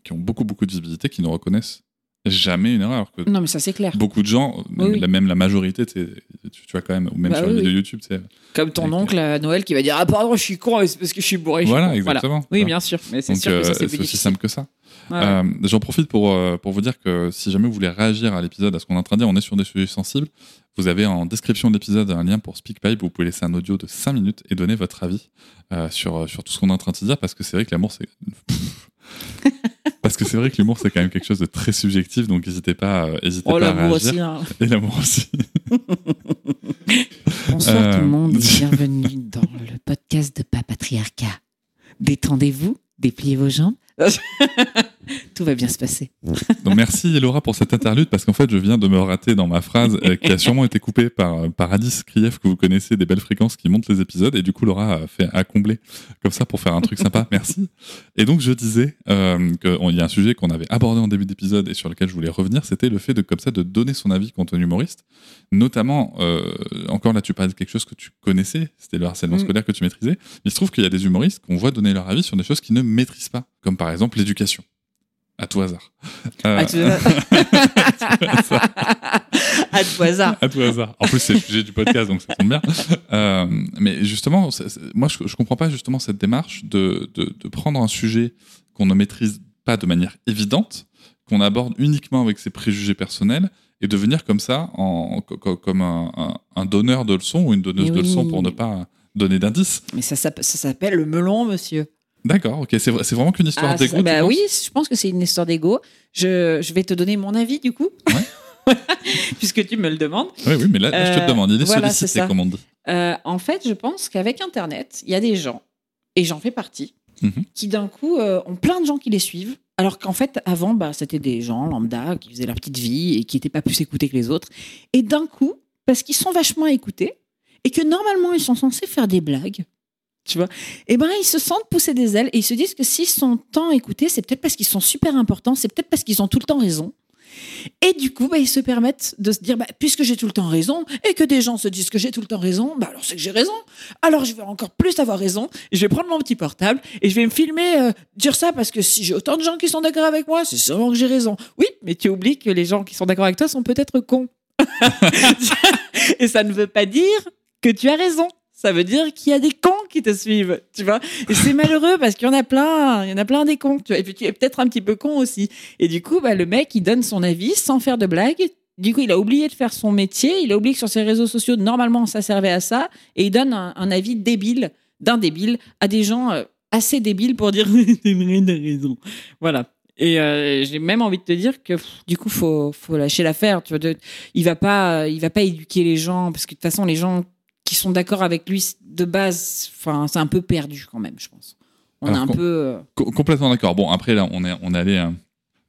qui ont beaucoup, beaucoup de visibilité qui ne reconnaissent jamais une erreur. Que Non, mais ça c'est clair. beaucoup de gens, Oui, oui. la- même la majorité, tu, tu vois quand même, ou même Bah sur oui, les vidéos oui. YouTube. Comme ton oncle à Noël qui va dire ah pardon, je suis con, c'est parce que je suis bourré. Voilà, exactement. Oui, bien sûr. Mais c'est Donc, sûr que ça euh, c'est aussi difficile. simple que ça. Ouais. Euh, J'en profite pour, euh, pour vous dire que si jamais vous voulez réagir à l'épisode, à ce qu'on est en train de dire, on est sur des sujets sensibles. Vous avez en description de l'épisode un lien pour SpeakPipe. Vous pouvez laisser un audio de 5 minutes et donner votre avis euh, sur, sur tout ce qu'on est en train de dire parce que c'est vrai que l'amour, c'est. parce que c'est vrai que l'humour, c'est quand même quelque chose de très subjectif. Donc n'hésitez pas, euh, n'hésitez Oh pas à l'amour réagir. aussi. hein. Et l'amour aussi. Bonsoir Euh, tout le monde, bienvenue dans le podcast de Papatriarcat. Détendez-vous, dépliez vos jambes. Tout va bien se passer. Donc merci Laura pour cette interlude parce qu'en fait je viens de me rater dans ma phrase euh, qui a sûrement été coupée par, par Alice Krief que vous connaissez des belles fréquences qui montent les épisodes et du coup Laura a fait à combler comme ça pour faire un truc sympa. Merci. Et donc je disais euh, qu'il y a un sujet qu'on avait abordé en début d'épisode et sur lequel je voulais revenir, c'était le fait de comme ça de donner son avis quand on est humoriste. Notamment, euh, encore là tu parlais de quelque chose que tu connaissais, c'était le harcèlement Mm. scolaire que tu maîtrisais. Mais il se trouve qu'il y a des humoristes qu'on voit donner leur avis sur des choses qu'ils ne maîtrisent pas, comme par exemple l'éducation. À tout hasard. Euh, À tout à tout hasard. à tout hasard. En plus, c'est le sujet du podcast, donc ça tombe bien. Euh, mais justement, moi, je, je comprends pas justement cette démarche de, de, de prendre un sujet qu'on ne maîtrise pas de manière évidente, qu'on aborde uniquement avec ses préjugés personnels, et de venir comme ça, en, comme un, un- un donneur de leçons ou une donneuse de leçons pour ne pas donner d'indices. Mais ça s'appelle le melon, monsieur. D'accord, ok, c'est vrai- c'est vraiment qu'une histoire Ah, tu bah oui, je pense que c'est une histoire d'ego. Je, je vais te donner mon avis du coup. Puisque tu me le demandes. Oui, oui, mais là, là, je te le Euh, demande, il est voilà, sollicité, comme on dit. Euh, en fait, je pense qu'avec Internet, il y a des gens, et j'en fais partie, Mhm. qui d'un coup euh, ont plein de gens qui les suivent. Alors qu'en fait, avant, bah, c'était des gens lambda qui faisaient leur petite vie et qui n'étaient pas plus écoutés que les autres. Et d'un coup, parce qu'ils sont vachement écoutés et que normalement, ils sont censés faire des blagues, tu vois, et ben ils se sentent pousser des ailes et ils se disent que s'ils sont tant écoutés, c'est peut-être parce qu'ils sont super importants, c'est peut-être parce qu'ils ont tout le temps raison. Et du coup, bah, ils se permettent de se dire, bah, puisque j'ai tout le temps raison, et que des gens se disent que j'ai tout le temps raison, bah, alors c'est que j'ai raison. Alors je vais encore plus avoir raison, je vais prendre mon petit portable, et je vais me filmer euh, dire ça, parce que si j'ai autant de gens qui sont d'accord avec moi, c'est sûrement que j'ai raison. Oui, mais tu oublies que les gens qui sont d'accord avec toi sont peut-être cons. et ça ne veut pas dire que tu as raison. Ça veut dire qu'il y a des cons qui te suivent, tu vois. Et c'est malheureux parce qu'il y en a plein, il y en a plein des cons, tu vois. Et puis tu es peut-être un petit peu con aussi. Et du coup, bah, le mec, il donne son avis sans faire de blague. Du coup, il a oublié de faire son métier. Il a oublié que sur ses réseaux sociaux, normalement, ça servait à ça. Et il donne un, avis débile, d'un débile, à des gens euh, assez débiles pour dire c'est vrai, t'as raison. Voilà. Et euh, j'ai même envie de te dire que du coup, faut, faut lâcher l'affaire. Tu vois, il va il va pas éduquer les gens parce que de toute façon, les gens qui sont d'accord avec lui de base, enfin, c'est un peu perdu quand même, je pense. On Alors est un peu. euh, Co- complètement d'accord. Bon, après, là, on est, on est allé. euh,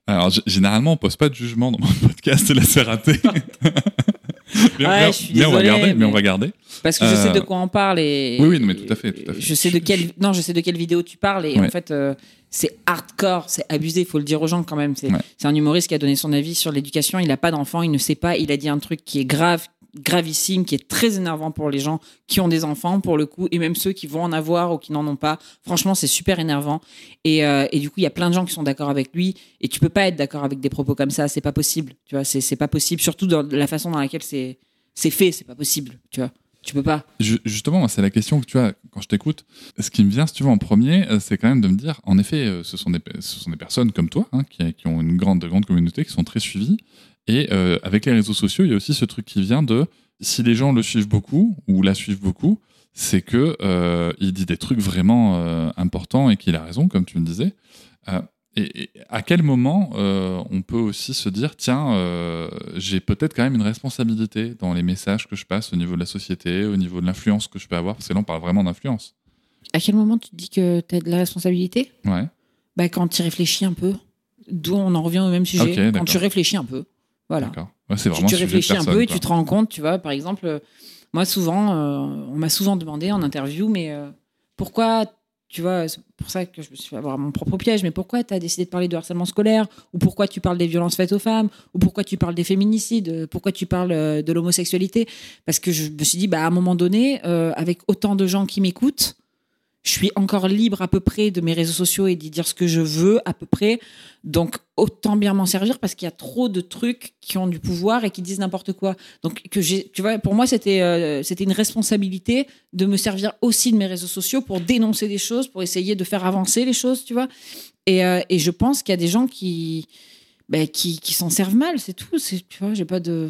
Alors, généralement, on pose pas de jugement dans mon podcast, là, c'est raté. mais, Ouais, mais- je suis mais on va garder, mais... mais- on va garder. Parce que je sais Euh, de quoi on parle et oui, oui, non, mais tout à fait, tout à fait. Je sais de quelle non, je sais de quelle vidéo tu parles et Ouais. en fait euh, c'est hardcore, c'est abusé, il faut le dire aux gens quand même. C'est Ouais. c'est un humoriste qui a donné son avis sur l'éducation. Il n'a pas d'enfant, il ne sait pas. Il a dit un truc qui est grave, gravissime, qui est très énervant pour les gens qui ont des enfants pour le coup et même ceux qui vont en avoir ou qui n'en ont pas. Franchement, c'est super énervant et, euh, et du coup il y a plein de gens qui sont d'accord avec lui et tu peux pas être d'accord avec des propos comme ça. C'est pas possible. Tu vois, c'est pas possible. Surtout dans la façon dans laquelle c'est fait, c'est pas possible. Tu vois, tu peux pas. Ju- Justement, c'est la question que tu as quand je t'écoute. Ce qui me vient, si tu veux, en premier, euh, c'est quand même de me dire, en effet, euh, ce sont des, ce sont des personnes comme toi, hein, qui, qui ont une grande, grande communauté, qui sont très suivies. Et euh, avec les réseaux sociaux, il y a aussi ce truc qui vient de, si les gens le suivent beaucoup, ou la suivent beaucoup, c'est que euh, il dit des trucs vraiment euh, importants et qu'il a raison, comme tu me disais. Et, et à quel moment on peut aussi se dire, tiens, j'ai peut-être quand même une responsabilité dans les messages que je passe au niveau de la société, au niveau de l'influence que je peux avoir, parce que là on parle vraiment d'influence. À quel moment tu te dis que tu as de la responsabilité? Ouais. bah, Quand tu réfléchis un peu. D'où on en revient au même sujet. Quand tu réfléchis un peu. Voilà. D'accord. Ouais, c'est Tu, vraiment tu de réfléchis un peu et quoi. tu te rends compte, tu vois, par exemple, euh, moi souvent, euh, on m'a souvent demandé en interview, mais euh, pourquoi, tu vois, c'est pour ça que je me suis fait avoir mon propre piège, mais pourquoi tu as décidé de parler de harcèlement scolaire? Ou pourquoi tu parles des violences faites aux femmes? Ou pourquoi tu parles des féminicides? Pourquoi tu parles de l'homosexualité? Parce que je me suis dit, bah, à un moment donné, avec autant de gens qui m'écoutent, je suis encore libre à peu près de mes réseaux sociaux et d'y dire ce que je veux à peu près. Donc autant bien m'en servir parce qu'il y a trop de trucs qui ont du pouvoir et qui disent n'importe quoi. Donc tu vois, pour moi c'était euh, c'était une responsabilité de me servir aussi de mes réseaux sociaux pour dénoncer des choses, pour essayer de faire avancer les choses, tu vois. Et, euh, je pense qu'il y a des gens qui ben, qui, qui s'en servent mal, c'est tout. Tu vois, j'ai pas de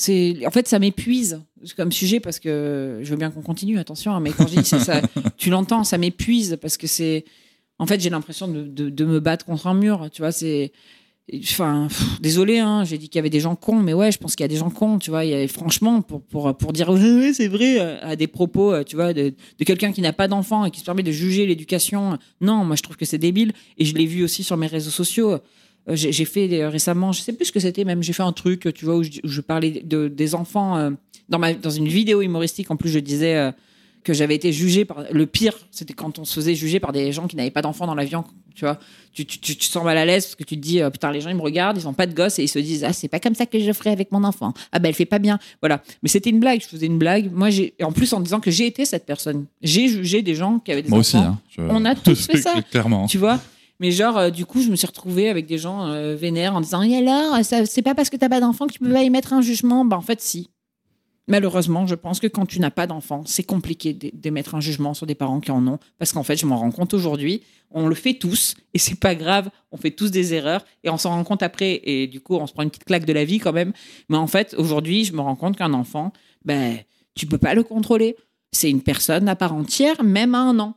C'est, en fait, ça m'épuise comme sujet parce que je veux bien qu'on continue, attention, hein, mais quand je dis ça, tu l'entends, ça m'épuise parce que c'est, en fait, j'ai l'impression de, me battre contre un mur, tu vois, c'est, enfin, désolé, hein, j'ai dit qu'il y avait des gens cons, mais ouais, je pense qu'il y a des gens cons, tu vois, a, franchement, pour, pour, pour dire, ouais, c'est vrai, euh, à des propos, euh, tu vois, de, de quelqu'un qui n'a pas d'enfant et qui se permet de juger l'éducation, non, moi, je trouve que c'est débile, et je l'ai vu aussi sur mes réseaux sociaux, j'ai j'ai fait euh, récemment, je sais plus ce que c'était même, j'ai fait un truc, tu vois, où je, où je parlais de, des enfants euh, dans, ma, dans une vidéo humoristique. En plus, je disais euh, que j'avais été jugé par. Le pire, c'était quand on se faisait juger par des gens qui n'avaient pas d'enfants dans l'avion. Tu vois, tu, tu, tu, tu te sens mal à l'aise parce que tu te dis, euh, putain, les gens, ils me regardent, ils ont pas de gosse et ils se disent, ah, c'est pas comme ça que je ferais avec mon enfant. Ah, ben, elle fait pas bien. Voilà. Mais c'était une blague, je faisais une blague. Moi, j'ai. En plus, en disant que j'ai été cette personne. J'ai jugé des gens qui avaient des Moi enfants. aussi. Hein, je- On a tous fait ça. Clairement. Tu vois? Mais genre, euh, du coup, je me suis retrouvée avec des gens euh, vénères en disant Et alors, c'est pas parce que t'as pas d'enfant que tu peux pas émettre un jugement? Bah, en fait, si. Malheureusement, je pense que quand tu n'as pas d'enfant, c'est compliqué d'é- d'émettre un jugement sur des parents qui en ont. Parce qu'en fait, je m'en rends compte aujourd'hui, on le fait tous, et c'est pas grave, on fait tous des erreurs, et on s'en rend compte après, et du coup, on se prend une petite claque de la vie quand même. Mais en fait, aujourd'hui, je me rends compte qu'un enfant, ben, tu peux pas le contrôler. C'est une personne à part entière, même à un an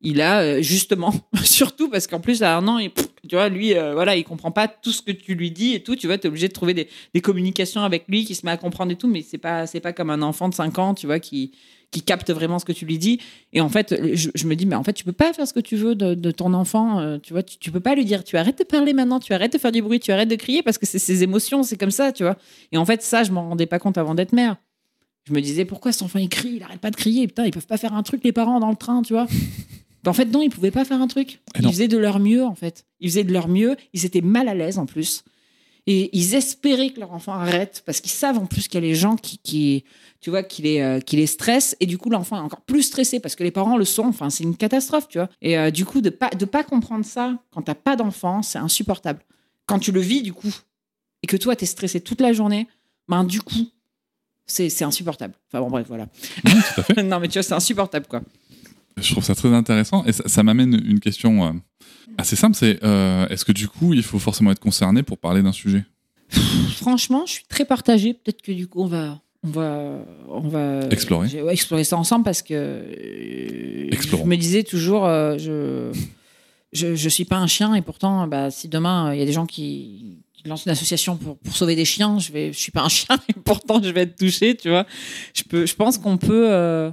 il a euh, justement, surtout parce qu'en plus à un an, il- tu vois, lui, euh, voilà, il comprend pas tout ce que tu lui dis et tout. Tu vois, tu es obligé de trouver des, communications avec lui qui se met à comprendre et tout, mais c'est pas, c'est pas comme un enfant de 5 ans, tu vois, qui, qui capte vraiment ce que tu lui dis. Et en fait, je, me dis, mais en fait, tu peux pas faire ce que tu veux de, de ton enfant, euh, tu vois, tu, tu peux pas lui dire, tu arrêtes de parler maintenant, tu arrêtes de faire du bruit, tu arrêtes de crier parce que c'est ses émotions, c'est comme ça, tu vois. Et en fait, ça, je m'en rendais pas compte avant d'être mère. Je me disais, pourquoi cet enfant il crie, il arrête pas de crier, putain, ils peuvent pas faire un truc les parents dans le train, tu vois. En fait, non, ils pouvaient pas faire un truc. Et Ils non. faisaient de leur mieux, en fait. Ils faisaient de leur mieux. Ils étaient mal à l'aise, en plus. Et ils espéraient que leur enfant arrête, parce qu'ils savent en plus qu'il y a les gens qui, qui tu vois, qui les, euh, qui les stressent. Et du coup, l'enfant est encore plus stressé, parce que les parents le sont. Enfin, c'est une catastrophe, tu vois. Et euh, du coup, de pas, de pas comprendre ça quand t'as pas d'enfant, c'est insupportable. Quand tu le vis, du coup, et que toi, t'es stressé toute la journée, ben, du coup, c'est insupportable. Enfin, bon, bref, voilà. Non, mais tu vois, c'est insupportable, quoi. Je trouve ça très intéressant et ça, ça m'amène une question euh, assez simple. C'est euh, est-ce que du coup, il faut forcément être concerné pour parler d'un sujet? Franchement, je suis très partagée. Peut-être que du coup, on va, on va, on va Explorer. ouais, explorer ça ensemble parce que euh, je me disais toujours, euh, je, je, je suis pas un chien et pourtant, bah, si demain il y a des gens qui, qui lancent une association pour, pour sauver des chiens, je vais, je suis pas un chien et pourtant je vais être touchée, tu vois. Je peux, je pense qu'on peut,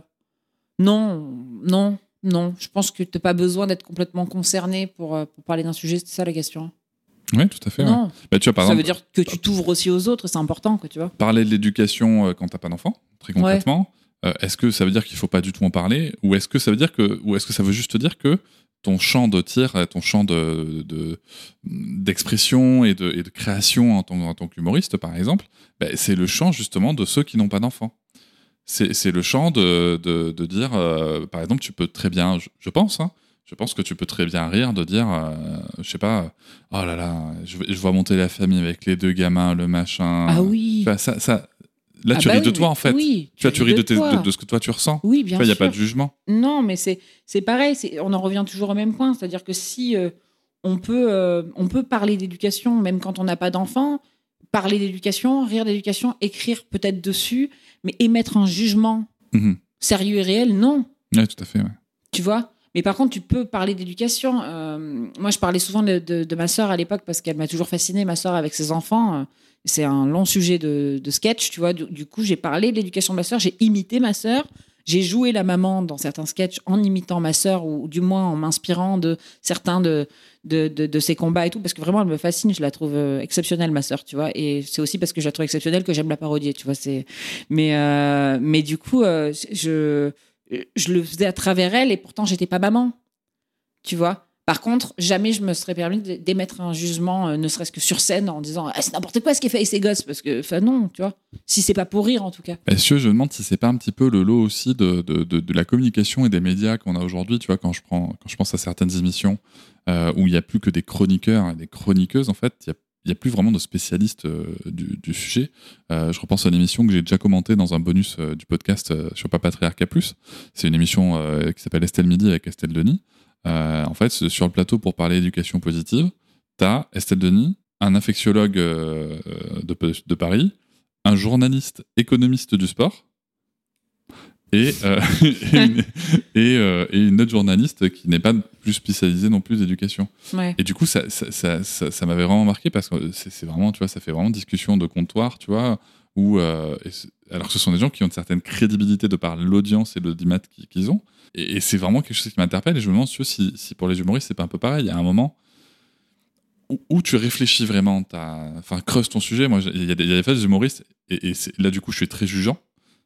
non, non. Non, je pense que tu n'as pas besoin d'être complètement concerné pour, euh, pour parler d'un sujet, c'est ça la question. Oui, tout à fait. ouais. Non, Bah, tu vois, par ça exemple, veut dire que tu t'ouvres aussi aux autres, c'est important, quoi, tu vois. parler de l'éducation euh, quand t'as pas d'enfant, très concrètement, euh, est-ce que ça veut dire qu'il faut pas du tout en parler ou est-ce que ça veut dire que ou est-ce que ça veut juste dire que ton champ de tir, euh, ton champ de de- d'expression et, de, et de création en tant, en tant qu'humoriste, par exemple, bah, c'est le champ justement de ceux qui n'ont pas d'enfants. C'est le champ de, de, de dire, euh, par exemple, tu peux très bien, je, je pense, hein, je pense que tu peux très bien rire de dire, euh, je sais pas, oh là là, je, vois monter la famille avec les deux gamins, le machin. Ah oui. Ça, ça, là, Ah tu bah ris oui, de toi, en fait. Oui, tu vois, tu ris de, tes- de, de ce que toi tu ressens. Oui, bien Il n'y a pas de jugement. Non, mais c'est c'est pareil. On en revient toujours au même point, c'est-à-dire que si euh, on peut euh, on peut parler d'éducation même quand on n'a pas d'enfant, parler d'éducation, rire d'éducation, écrire peut-être dessus, mais émettre un jugement Mhm. sérieux et réel, non. Oui, tout à fait. ouais. Tu vois? Mais par contre, tu peux parler d'éducation. Euh, moi, je parlais souvent de, de- de ma sœur à l'époque parce qu'elle m'a toujours fascinée, ma sœur avec ses enfants. Euh, C'est un long sujet de, de sketch, tu vois. Du, du coup, j'ai parlé de l'éducation de ma sœur, j'ai imité ma sœur. J'ai joué la maman dans certains sketchs en imitant ma sœur ou du moins en m'inspirant de certains de, de, de, ses combats et tout, parce que vraiment, elle me fascine. Je la trouve euh, exceptionnelle, ma sœur, tu vois. Et c'est aussi parce que je la trouve exceptionnelle que j'aime la parodier, tu vois. C'est... Mais, euh, mais du coup, euh, je, je le faisais à travers elle et pourtant, j'étais pas maman, tu vois. Par contre, jamais je me serais permis d'émettre un jugement, euh, ne serait-ce que sur scène, en disant ah, c'est n'importe quoi ce qu'il fait avec ses gosses, parce que, enfin, non, tu vois. Si c'est pas pour rire, en tout cas. Messieurs, je me demande si c'est pas un petit peu le lot aussi de, de, de, la communication et des médias qu'on a aujourd'hui. Tu vois, quand je, prends, quand je pense à certaines émissions euh, où il n'y a plus que des chroniqueurs et des chroniqueuses, en fait, il y a n'y a plus vraiment de spécialistes euh, du, sujet. Je repense à une émission que j'ai déjà commentée dans un bonus du podcast sur Papatriarca Plus. C'est une émission qui s'appelle Estelle Midi avec Estelle Denis. Euh, en fait, sur le plateau pour parler éducation positive, tu as Estelle Denis, un infectiologue euh, de, de Paris, un journaliste économiste du sport et, euh, et, une, et, euh, et une autre journaliste qui n'est pas plus spécialisée non plus d'éducation. Ouais. Et du coup, ça, ça, ça, ça, m'avait vraiment marqué parce que c'est vraiment, tu vois, ça fait vraiment discussion de comptoir, tu vois, où, euh, alors que ce sont des gens qui ont une certaine crédibilité de par l'audience et l'audimat qui- qu'ils ont. Et, c'est vraiment quelque chose qui m'interpelle. Et je me demande si, si pour les humoristes, c'est pas un peu pareil. Il y a un moment où, tu réfléchis vraiment, enfin, creuse ton sujet. Moi, il y, a des- des humoristes, et, et là, du coup, je suis très jugeant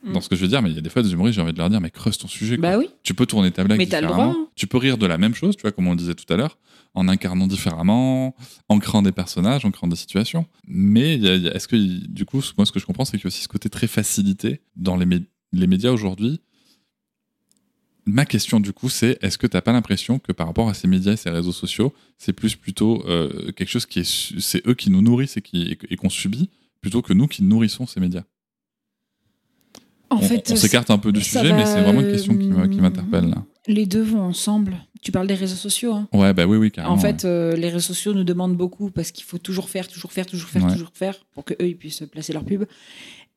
dans Mm. ce que je veux dire, mais il y a des fois des humoristes, j'ai envie de leur dire, mais creuse ton sujet. quoi. Bah oui. Tu peux tourner ta blague Mais t'as le différemment. droit, hein. Tu peux rire de la même chose, tu vois, comme on le disait tout à l'heure, en incarnant différemment, en créant des personnages, en créant des situations. Mais est-ce que, du coup, moi, ce que je comprends, c'est qu'il y a aussi ce côté très facilité dans les, mé- les médias aujourd'hui. Ma question, du coup, c'est est-ce que tu n'as pas l'impression que par rapport à ces médias et ces réseaux sociaux, c'est plus plutôt euh, quelque chose qui est. C'est eux qui nous nourrissent et qui- et qu'on subit, plutôt que nous qui nourrissons ces médias? En on, fait, on s'écarte un peu du sujet, mais c'est vraiment une question qui euh, m'interpelle là. Les deux vont ensemble. Tu parles des réseaux sociaux. Hein. Ouais, bah oui, oui, carrément. En fait, euh, les réseaux sociaux nous demandent beaucoup parce qu'il faut toujours faire, toujours faire, toujours faire, Ouais. toujours faire pour que eux ils puissent placer leur pub.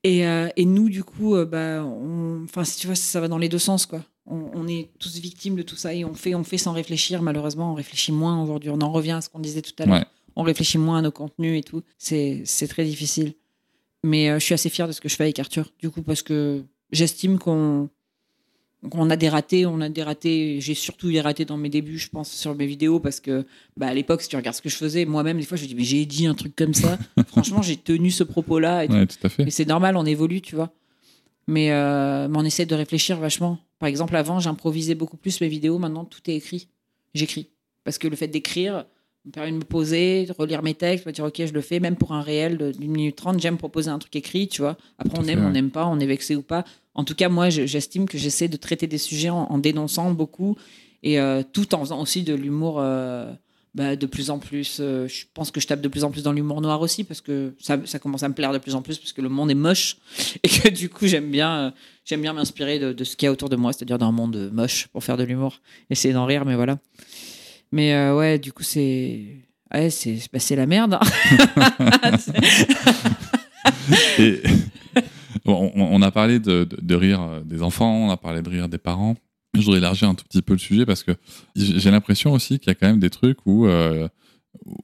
Et, euh, et nous, du coup, euh, bah, enfin, si tu vois, ça va dans les deux sens, quoi. On, on est tous victimes de tout ça et on fait, on fait sans réfléchir. Malheureusement, on réfléchit moins aujourd'hui. On en revient à ce qu'on disait tout à l'heure. Ouais. On réfléchit moins à nos contenus et tout. C'est très difficile. Mais euh, je suis assez fière de ce que je fais avec Arthur, du coup, parce que j'estime qu'on qu'on a des ratés, on a des ratés. J'ai surtout des ratés dans mes débuts, je pense, sur mes vidéos, parce que bah, à l'époque, si tu regardes ce que je faisais, moi-même, des fois, je me dis, mais j'ai dit un truc comme ça. Franchement, j'ai tenu ce propos-là. Et, tout. Ouais, tout à fait. Et c'est normal, on évolue, tu vois. Mais, euh, mais on essaie de réfléchir vachement. Par exemple, avant, j'improvisais beaucoup plus mes vidéos. Maintenant, tout est écrit. J'écris. Parce que le fait d'écrire me permet de me poser, de relire mes textes, me dire, OK, je le fais. Même pour un réel de- d'une minute trente, j'aime proposer un truc écrit, tu vois. Après, on aime, on ouais. n'aime pas, on est vexé ou pas. En tout cas, moi, je- j'estime que j'essaie de traiter des sujets en, en dénonçant beaucoup et euh, tout en faisant aussi de l'humour euh, bah, de plus en plus. euh, je pense que je tape de plus en plus dans l'humour noir aussi parce que ça, ça commence à me plaire de plus en plus parce que le monde est moche et que du coup, j'aime bien, j'aime bien m'inspirer de, de ce qu'il y a autour de moi, c'est-à-dire d'un monde moche pour faire de l'humour. Essayer d'en rire, mais voilà. Mais euh, ouais, du coup, c'est. Ouais, c'est bah, la merde. hein. Et bon, on, on a parlé de, de- de rire euh, des enfants, on a parlé de rire des parents. Je voudrais élargir un tout petit peu le sujet parce que j'ai l'impression aussi qu'il y a quand même des trucs où euh, où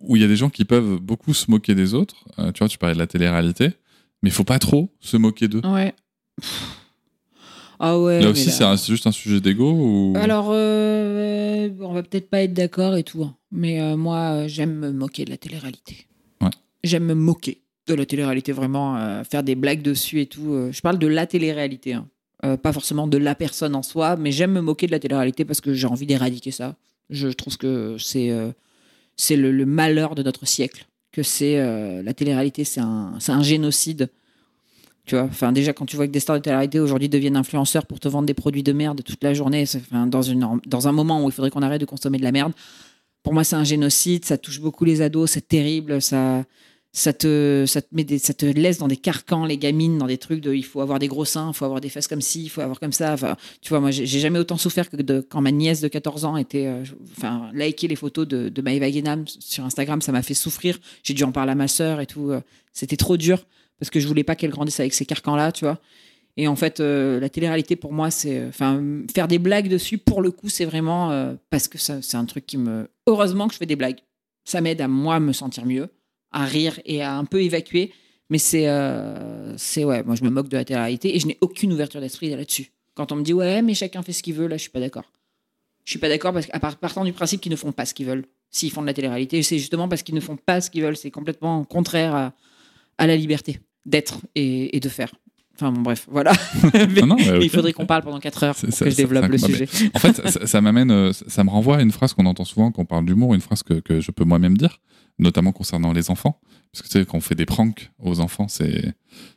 où il y a des gens qui peuvent beaucoup se moquer des autres. Euh, tu vois, tu parlais de la télé-réalité, mais il faut pas trop se moquer d'eux. ouais. Ah ouais. là aussi, c'est juste un sujet d'ego ou? Alors, euh, on va peut-être pas être d'accord et tout, hein. mais euh, moi, euh, j'aime me moquer de la télé-réalité. Ouais. J'aime me moquer de la télé-réalité, vraiment, euh, faire des blagues dessus et tout. je parle de la télé-réalité, hein. Pas forcément de la personne en soi, mais j'aime me moquer de la télé-réalité parce que j'ai envie d'éradiquer ça. Je trouve que c'est c'est le, le malheur de notre siècle, que c'est la télé-réalité, c'est un, c'est un génocide. Tu vois, enfin déjà quand tu vois que des stars de télé-réalité aujourd'hui deviennent influenceurs pour te vendre des produits de merde toute la journée, enfin, dans, une, dans un moment où il faudrait qu'on arrête de consommer de la merde, pour moi c'est un génocide, ça touche beaucoup les ados, c'est terrible, ça, ça, te, ça, te laisse dans des carcans les gamines, dans des trucs de il faut avoir des gros seins, il faut avoir des fesses comme ci, il faut avoir comme ça. Tu vois, moi j'ai jamais autant souffert que quand ma nièce de 14 ans était, euh, enfin, liker les photos de, de Maëva Guénam sur Instagram, ça m'a fait souffrir. J'ai dû en parler à ma sœur et tout. euh, C'était trop dur parce que je voulais pas qu'elle grandisse avec ces carcans-là, tu vois. Et en fait, euh, la télé-réalité pour moi, c'est, euh, enfin, faire des blagues dessus, pour le coup, c'est vraiment euh, parce que c'est un truc qui me. Heureusement que je fais des blagues. Ça m'aide à moi me sentir mieux, à rire et à un peu évacuer. Mais c'est, c'est ouais, moi je me moque de la télé-réalité et je n'ai aucune ouverture d'esprit là-dessus. Quand on me dit ouais, mais chacun fait ce qu'il veut, là, je suis pas d'accord. Je suis pas d'accord parce qu'à part- partant du principe qu'ils ne font pas ce qu'ils veulent. S'ils font de la télé-réalité, c'est justement parce qu'ils ne font pas ce qu'ils veulent. C'est complètement contraire à, à la liberté d'être et, et de faire. Enfin bon, bref, voilà. mais, Non, non, mais mais ok. il faudrait qu'on parle pendant 4 heures pour ça- que je développe ça- le sujet. En fait, ça, m'amène, euh, ça me renvoie à une phrase qu'on entend souvent quand on parle d'humour, une phrase que, que je peux moi-même dire. Notamment concernant les enfants. Parce que tu sais, quand on fait des pranks aux enfants, c'est.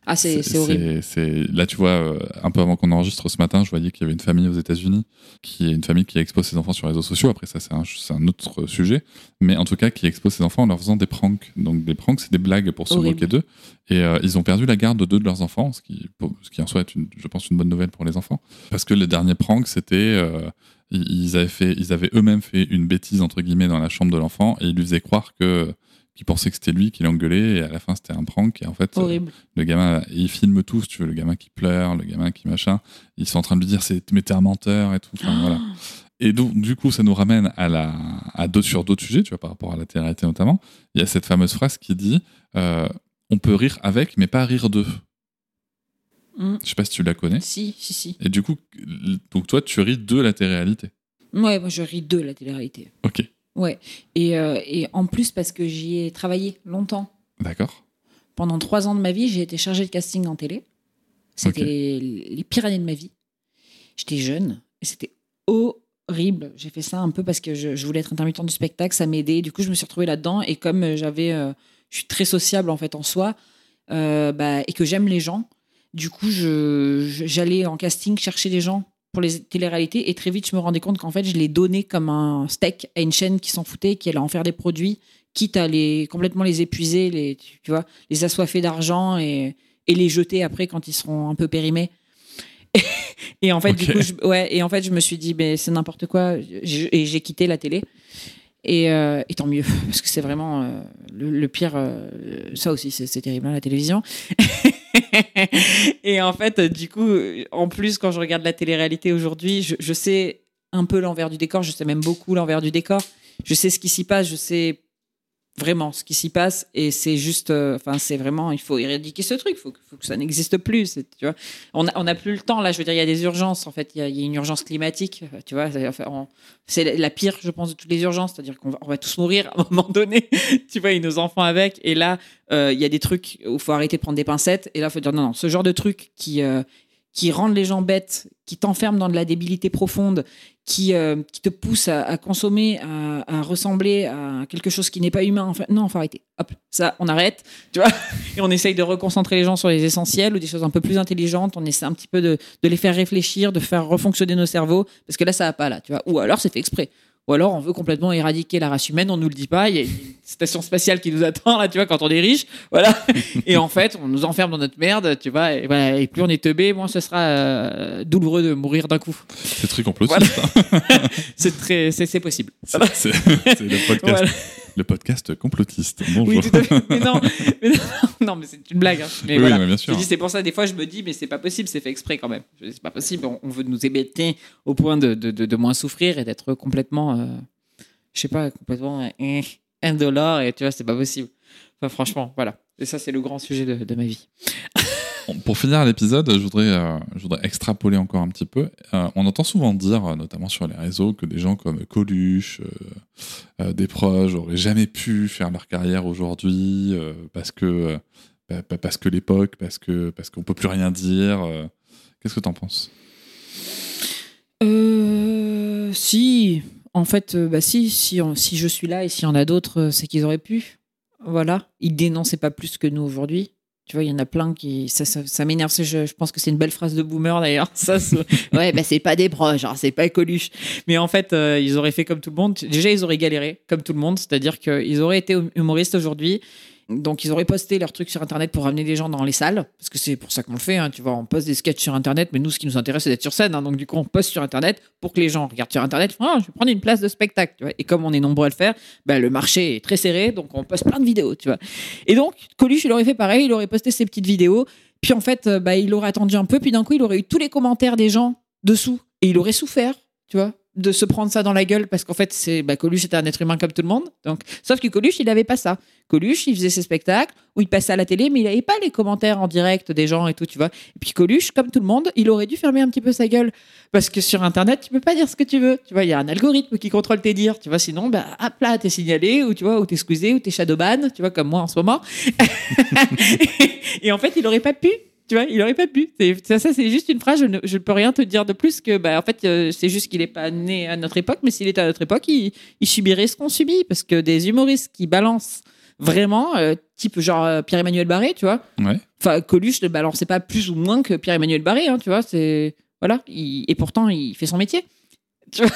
Ah, c'est horrible. c'est- Là, tu vois, euh, un peu avant qu'on enregistre ce matin, je voyais qu'il y avait une famille aux États-Unis, qui est une famille qui expose ses enfants sur les réseaux sociaux. Après, ça, c'est un, autre sujet. Mais en tout cas, qui expose ses enfants en leur faisant des pranks. Donc, des pranks, c'est des blagues pour se Horrible. moquer d'eux. Et euh, ils ont perdu la garde de deux de leurs enfants, ce qui, ce qui en soit est, une, je pense, une bonne nouvelle pour les enfants. Parce que le dernier prank, c'était. euh, ils avaient, fait, ils avaient eux-mêmes fait une bêtise, entre guillemets, dans la chambre de l'enfant, et ils lui faisaient croire que qu'ils pensaient que c'était lui qui l'engueulait, et à la fin, c'était un prank. Et en fait, euh, Horrible. le gamin, et ils filment tous, tu veux, le gamin qui pleure, le gamin qui machin. Ils sont en train de lui dire, c'est, mais t'es un menteur et tout. Enfin, voilà. Et donc, du coup, ça nous ramène à la, à d'autres, sur d'autres sujets, tu vois, par rapport à la télé-réalité notamment. Il y a cette fameuse phrase qui dit, euh, on peut rire avec, mais pas rire d'eux. Mm. Je sais pas si tu la connais. Si, si, si. Et du coup, donc toi, tu ris de la télé-réalité. Ouais, moi je ris de la télé-réalité. Ok, Ouais. Et, euh, et en plus, parce que j'y ai travaillé longtemps. d'accord. Pendant trois ans de ma vie, j'ai été chargée de casting en télé. C'était les, les pires années de ma vie. J'étais jeune et c'était horrible. J'ai fait ça un peu parce que je, je voulais être intermittent du spectacle, ça m'aidait. Du coup, je me suis retrouvée là-dedans et comme euh, j'avais, euh, je suis très sociable en fait en soi euh, bah, et que j'aime les gens, du coup, j'allais en casting chercher des gens pour les téléréalités et très vite, je me rendais compte qu'en fait, je les donnais comme un steak à une chaîne qui s'en foutait, qui allait en faire des produits, quitte à les complètement les épuiser, les, tu, vois, les assoiffer d'argent et, et les jeter après quand ils seront un peu périmés. et en fait, du coup, je, ouais, et en fait, je me suis dit, mais c'est n'importe quoi, Je- et j'ai quitté la télé. Et, euh, et tant mieux, parce que c'est vraiment euh, le, le pire. euh, ça aussi, c'est c'est terrible, hein, la télévision. et en fait, du coup, en plus, quand je regarde la télé-réalité aujourd'hui, je, je sais un peu l'envers du décor, je sais même beaucoup l'envers du décor. Je sais ce qui s'y passe, je sais vraiment ce qui s'y passe. Et c'est juste euh, enfin c'est vraiment il faut éradiquer ce truc. Il faut, que- ça n'existe plus tu vois. On a, on a plus le temps là je veux dire il y a des urgences en fait. Il y a, une urgence climatique euh, tu vois. C'est la, pire je pense de toutes les urgences. C'est à dire qu'on va, tous mourir à un moment donné tu vois et nos enfants avec. Et là euh, il y a des trucs où il faut arrêter de prendre des pincettes. Et là il faut dire non non ce genre de trucs qui qui rendent les gens bêtes, qui t'enferment dans de la débilité profonde, qui, euh, qui te poussent à, consommer, à, ressembler à quelque chose qui n'est pas humain. Enfin, non, faut arrêter. Hop, ça, on arrête, tu vois. Et on essaye de reconcentrer les gens sur les essentiels ou des choses un peu plus intelligentes. On essaie un petit peu de, de les faire réfléchir, de faire refonctionner nos cerveaux, parce que là, ça va pas là, tu vois. Ou alors, c'est fait exprès. Ou alors, on veut complètement éradiquer la race humaine, on nous le dit pas. Il y a une station spatiale qui nous attend là, tu vois, quand on est riche, voilà. Et en fait, on nous enferme dans notre merde, tu vois. Et, voilà, et plus on est teubé, moins ce sera euh, douloureux de mourir d'un coup. C'est très complotiste. hein. C'est très, c'est possible. C'est c'est le podcast, Voilà. Le podcast complotiste. Bonjour. Oui, tout à fait. Mais non, mais non, non, mais c'est une blague. hein. Mais Oui, voilà. mais bien Je sûr. dis, c'est pour ça, des fois, je me dis, mais c'est pas possible, c'est fait exprès quand même. C'est pas possible, on, on veut nous hébéter au point de, de, de, de moins souffrir et d'être complètement, euh, je sais pas, complètement euh, indolore et tu vois, c'est pas possible. Enfin, franchement, voilà. Et ça, c'est le grand sujet de, de ma vie. Pour finir l'épisode, je voudrais, euh, je voudrais extrapoler encore un petit peu. Euh, on entend souvent dire, euh, notamment sur les réseaux, que des gens comme Coluche, euh, des proches, auraient jamais pu faire leur carrière aujourd'hui parce que parce que l'époque, parce que parce qu'on peut plus rien dire. Qu'est-ce que t'en penses? Si, en fait, bah si, si, si je suis là et s'il y en a d'autres, c'est qu'ils auraient pu. Voilà, ils dénonçaient pas plus que nous aujourd'hui. Tu vois, il y en a plein qui. Ça, ça, ça m'énerve. Je, je pense que c'est une belle phrase de boomer d'ailleurs. Ça, ouais, bah c'est pas des proches, genre, c'est pas Coluche. Mais en fait, euh, ils auraient fait comme tout le monde. Déjà, ils auraient galéré comme tout le monde. C'est-à-dire qu'ils auraient été hum- humoristes aujourd'hui. Donc, ils auraient posté leurs trucs sur Internet pour ramener les gens dans les salles. Parce que c'est pour ça qu'on le fait. hein, tu vois, on poste des sketchs sur Internet. Mais nous, ce qui nous intéresse, c'est d'être sur scène. hein. donc, du coup, on poste sur Internet pour que les gens regardent sur Internet. Ah, je vais prendre une place de spectacle. tu vois. Et comme on est nombreux à le faire, bah, le marché est très serré. Donc, on poste plein de vidéos. Tu vois. Et donc, Coluche, il aurait fait pareil. Il aurait posté ses petites vidéos. Puis, en fait, euh, bah, il aurait attendu un peu. Puis, d'un coup, il aurait eu tous les commentaires des gens dessous. Et il aurait souffert. Tu vois de se prendre ça dans la gueule parce qu'en fait c'est bah, Coluche était un être humain comme tout le monde. Donc sauf que Coluche il avait pas ça. Coluche il faisait ses spectacles où il passait à la télé mais il avait pas les commentaires en direct des gens et tout tu vois. Et puis Coluche comme tout le monde il aurait dû fermer un petit peu sa gueule parce que sur internet tu peux pas dire ce que tu veux. Tu vois il y a un algorithme qui contrôle tes dires tu vois. Sinon bah hop là t'es signalé ou tu vois ou t'es squeezé ou t'es shadowban tu vois comme moi en ce moment. Et en fait il aurait pas pu Tu vois, il aurait pas pu. C'est- Ça, ça, c'est juste une phrase. Je ne, je peux rien te dire de plus que, bah, en fait, euh, c'est juste qu'il n'est pas né à notre époque. Mais s'il était à notre époque, il, il subirait ce qu'on subit. Parce que des humoristes qui balancent vraiment, euh, type genre euh, Pierre-Emmanuel Barré, tu vois. Ouais. Enfin, Coluche ne balançait pas plus ou moins que Pierre-Emmanuel Barré, hein, tu vois. C'est voilà. Il- et pourtant, il fait son métier. Tu vois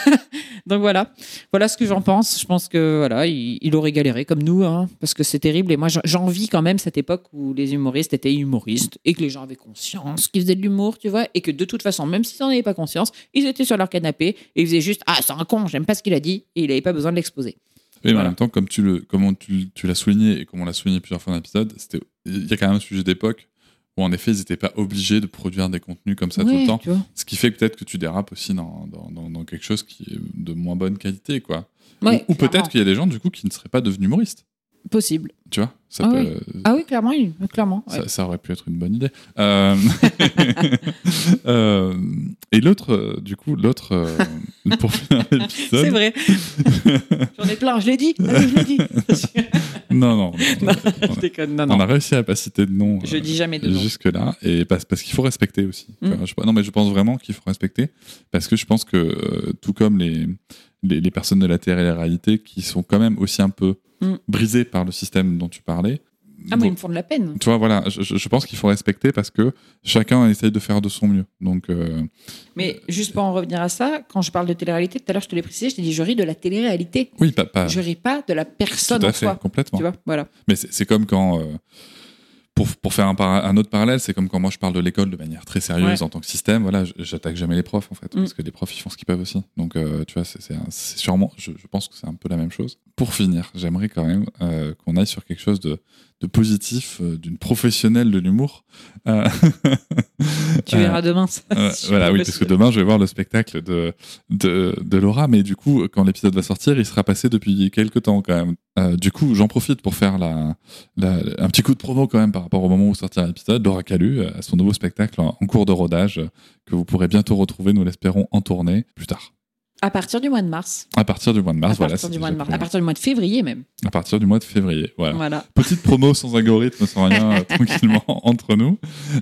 Donc voilà, voilà ce que j'en pense. Je pense que voilà, il, il aurait galéré comme nous, hein, parce que c'est terrible. Et moi, j'en- j'envie quand même cette époque où les humoristes étaient humoristes et que les gens avaient conscience qu'ils faisaient de l'humour, tu vois, et que de toute façon, même s'ils n'en avaient pas conscience, ils étaient sur leur canapé et ils faisaient juste ah c'est un con, j'aime pas ce qu'il a dit, et il n'avait pas besoin de l'exposer. Et en Voilà. même temps, comme tu le, comment tu, tu l'as souligné et comme on l'a souligné plusieurs fois dans l'épisode, c'était, il y a quand même un sujet d'époque où en effet, ils n'étaient pas obligés de produire des contenus comme ça tout le temps. Ce qui fait peut-être que tu dérapes aussi dans, dans, dans- dans quelque chose qui est de moins bonne qualité, quoi. Ouais, ou ou peut-être qu'il y a des gens, du coup, qui ne seraient pas devenus humoristes. possible. Tu vois ça, Ah peut- oui. Ah oui, clairement, oui, clairement. ouais. ça, ça aurait pu être une bonne idée. Euh, euh, et l'autre, euh, du coup, l'autre, euh, pour finir l'épisode. C'est vrai. J'en ai plein, je l'ai dit. Allez, je l'ai dit. Non, non. Non, je déconne. Non, On a réussi à pas citer de nom. Je euh, dis jamais de nom. jusque là et parce, parce qu'il faut respecter aussi Mm. je- non mais je pense vraiment qu'il faut respecter parce que je pense que euh, tout comme les, les les personnes de la télé-réalité qui sont quand même aussi un peu Mm. brisées par le système dont tu parlais Ah, moi, ils me font de la peine. tu vois voilà je, pense qu'il faut respecter parce que chacun essaye de faire de son mieux donc euh, Mais juste pour en revenir à ça, quand je parle de télé-réalité, tout à l'heure, je te l'ai précisé, je t'ai dit, je ris de la télé-réalité. oui pas, pas Je ris pas de la tout personne à en fait soi. complètement Tu vois, voilà. Mais c'est c'est comme quand, euh, pour, pour faire un, autre parallèle, c'est comme quand moi je parle de l'école de manière très sérieuse Ouais. en tant que système. Voilà, j'attaque jamais les profs en fait, Mm. parce que les profs ils font ce qu'ils peuvent aussi. Donc euh, tu vois, c'est- sûrement, je, je pense que c'est un peu la même chose. Pour finir, j'aimerais quand même euh, qu'on aille sur quelque chose de, de positif, euh, d'une professionnelle de l'humour. Euh, Tu euh, verras demain. ça, euh, si voilà, oui, parce que demain, je vais voir le spectacle de, de, de Laura, mais du coup, quand l'épisode va sortir, il sera passé depuis quelques temps quand même. Euh, du coup, j'en profite pour faire la, la- un petit coup de promo quand même par rapport au moment où sortira l'épisode. Laura Calu, euh, à son nouveau spectacle en, en cours de rodage, euh, que vous pourrez bientôt retrouver, nous l'espérons, en tournée plus tard. À partir du mois de mars. À partir du mois de mars, à voilà. partir c'est du mois de déjà mars. plus À partir du mois de février même. À partir du mois de février, voilà. Voilà. Petite promo sans algorithme, sans rien, tranquillement entre nous.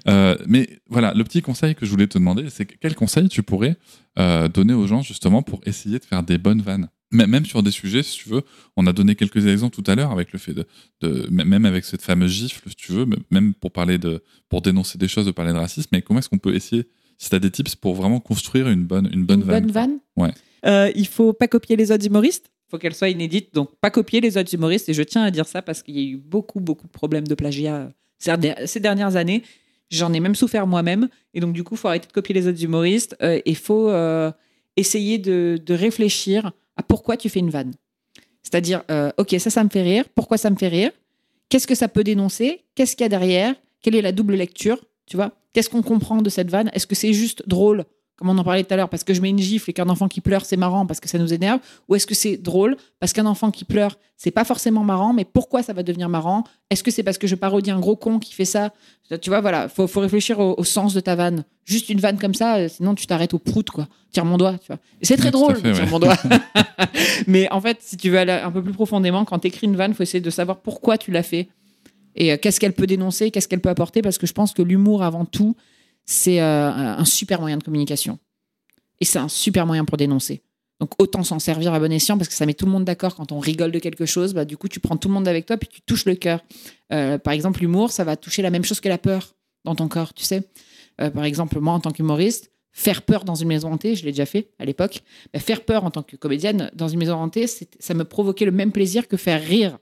Euh, mais voilà, le petit conseil que je voulais te demander, c'est que quel conseil tu pourrais euh, donner aux gens justement pour essayer de faire des bonnes vannes? Même sur des sujets, si tu veux, on a donné quelques exemples tout à l'heure avec le fait de, même avec cette fameuse gifle, si tu veux, même pour parler de, pour dénoncer des choses, de parler de racisme. Mais comment est-ce qu'on peut essayer, si tu as des tips pour vraiment construire une bonne, une bonne Une vanne bonne vanne? Ouais. Euh, il faut pas copier les autres humoristes. Il faut qu'elle soit inédite. Donc, pas copier les autres humoristes. Et je tiens à dire ça parce qu'il y a eu beaucoup, beaucoup de problèmes de plagiat euh, ces der- ces dernières années. J'en ai même souffert moi-même. Et donc, du coup, faut arrêter de copier les autres humoristes. Euh, Et il faut euh, essayer de, de réfléchir à pourquoi tu fais une vanne. C'est-à-dire, euh, OK, ça, ça me fait rire. Pourquoi ça me fait rire? Qu'est-ce que ça peut dénoncer? Qu'est-ce qu'il y a derrière? Quelle est la double lecture? Tu vois? Qu'est-ce qu'on comprend de cette vanne? Est-ce que c'est juste drôle comme on en parlait tout à l'heure, parce que je mets une gifle et qu'un enfant qui pleure, c'est marrant parce que ça nous énerve Ou est-ce que c'est drôle parce qu'un enfant qui pleure, c'est pas forcément marrant, mais pourquoi ça va devenir marrant? Est-ce que c'est parce que je parodie un gros con qui fait ça? Tu vois, voilà, faut, faut réfléchir au, au sens de ta vanne. Juste une vanne comme ça, euh, sinon tu t'arrêtes au prout, quoi. Tire mon doigt, tu vois. C'est très Oui, drôle, fait, tire ouais. mon doigt. mais en fait, si tu veux aller un peu plus profondément, quand tu écris une vanne, faut essayer de savoir pourquoi tu l'as fait et euh, qu'est-ce qu'elle peut dénoncer, qu'est-ce qu'elle peut apporter, parce que je pense que l'humour, avant tout, c'est euh, un super moyen de communication. Et c'est un super moyen pour dénoncer. Donc autant s'en servir à bon escient parce que ça met tout le monde d'accord quand on rigole de quelque chose. Bah, du coup, tu prends tout le monde avec toi puis tu touches le cœur. Euh, par exemple, l'humour, ça va toucher la même chose que la peur dans ton corps, tu sais. Euh, par exemple, moi, en tant qu'humoriste, faire peur dans une maison hantée, je l'ai déjà fait à l'époque. Bah, faire peur en tant que comédienne dans une maison hantée, ça me provoquait le même plaisir que faire rire.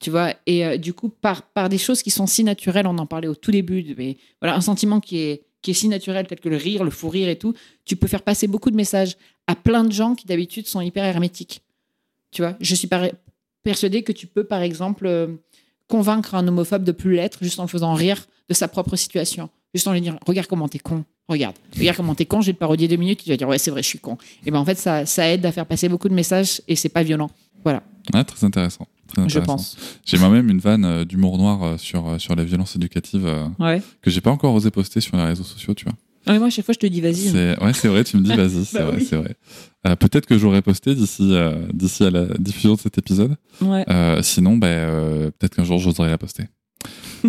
Tu vois, et du coup, par, par des choses qui sont si naturelles, on en parlait au tout début, mais voilà, un sentiment qui est, qui est si naturel, tel que le rire, le fou rire et tout, tu peux faire passer beaucoup de messages à plein de gens qui d'habitude sont hyper hermétiques. Tu vois, je suis persuadée que tu peux, par exemple, euh, convaincre un homophobe de plus l'être juste en le faisant rire de sa propre situation. Juste en lui disant Regarde comment t'es con. Regarde, regarde comment t'es con. Je vais te parodier deux minutes. Tu vas dire Ouais, c'est vrai, je suis con. Et ben en fait, ça, ça aide à faire passer beaucoup de messages et c'est pas violent. Voilà, Ah, très intéressant. Je pense. J'ai moi-même une vanne euh, d'humour noir euh, sur, euh, sur la violence éducative Ouais. que j'ai pas encore osé poster sur les réseaux sociaux, tu vois. Ouais, moi, à chaque fois, je te dis Vas-y. C'est ouais, c'est vrai, tu me dis vas-y, c'est Bah vrai, oui. vrai. Euh, Peut-être que j'aurai posté d'ici euh, d'ici à la diffusion de cet épisode. Ouais. Euh, sinon, ben, peut-être qu'un jour j'oserai la poster.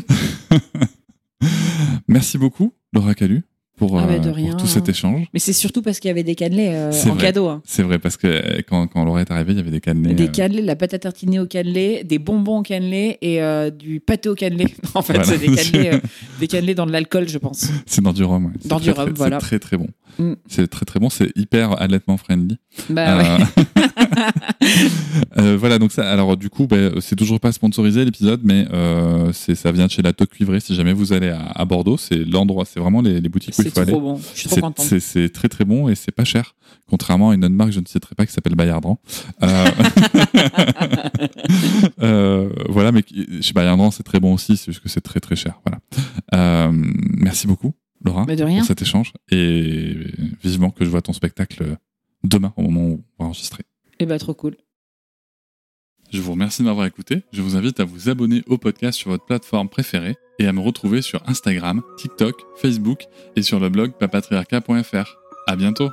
Merci beaucoup, Laura Calu, pour, Ah bah, euh, pour tout cet échange. Mais c'est surtout parce qu'il y avait des cannelés euh, en vrai. cadeau. hein. C'est vrai, parce que euh, quand, quand Laura est arrivée, il y avait des cannelés. Des euh, cannelés, la pâte à tartiner au cannelé, des bonbons au cannelé et du pâté au cannelé. En fait, Voilà. c'est des cannelés, des cannelés dans de l'alcool, je pense. C'est dans du rhum, ouais. Dans très, du rhum, très- voilà. C'est très très bon. Mm. C'est très très bon, c'est hyper allaitement friendly. Bah ouais. Voilà, donc ça, alors du coup, ben, c'est toujours pas sponsorisé l'épisode, mais c'est, ça vient de chez la Toque Cuivrée. Si jamais vous allez à, à Bordeaux, c'est l'endroit, c'est vraiment les, les boutiques il C'est faut aller. trop bon. Je suis trop contente. c'est- c'est très très bon et c'est pas cher, contrairement à une autre marque, je ne citerai pas, qui s'appelle Bayardran. Euh, euh, voilà, mais chez Bayardran, c'est très bon aussi, c'est juste que c'est très très cher. Voilà. Euh, merci beaucoup, Laura, Mais de rien. pour cet échange et vivement que je vois ton spectacle demain au moment où on va enregistrer. Et bah trop cool. Je vous remercie de m'avoir écouté. Je vous invite à vous abonner au podcast sur votre plateforme préférée et à me retrouver sur Instagram, TikTok, Facebook et sur le blog papatriarca.fr. À bientôt!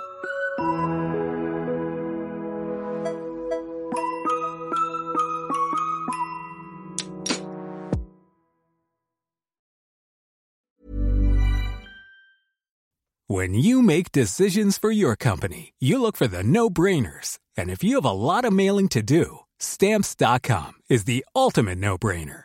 When you make decisions for your company, you look for the no brainers. And if you have a lot of mailing to do, stamps.com is the ultimate no brainer.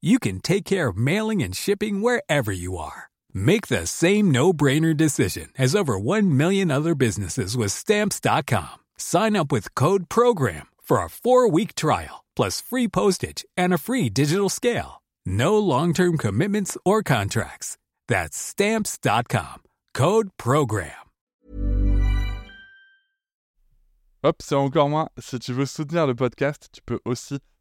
you can take care of mailing and shipping wherever you are. Make the same no-brainer decision as over 1 million other businesses with stamps.com. Sign up with code program for a 4-week trial plus free postage and a free digital scale. No long-term commitments or contracts. That's stamps.com. Code program. Hop, c'est encore moins. Si tu veux soutenir le podcast, tu peux aussi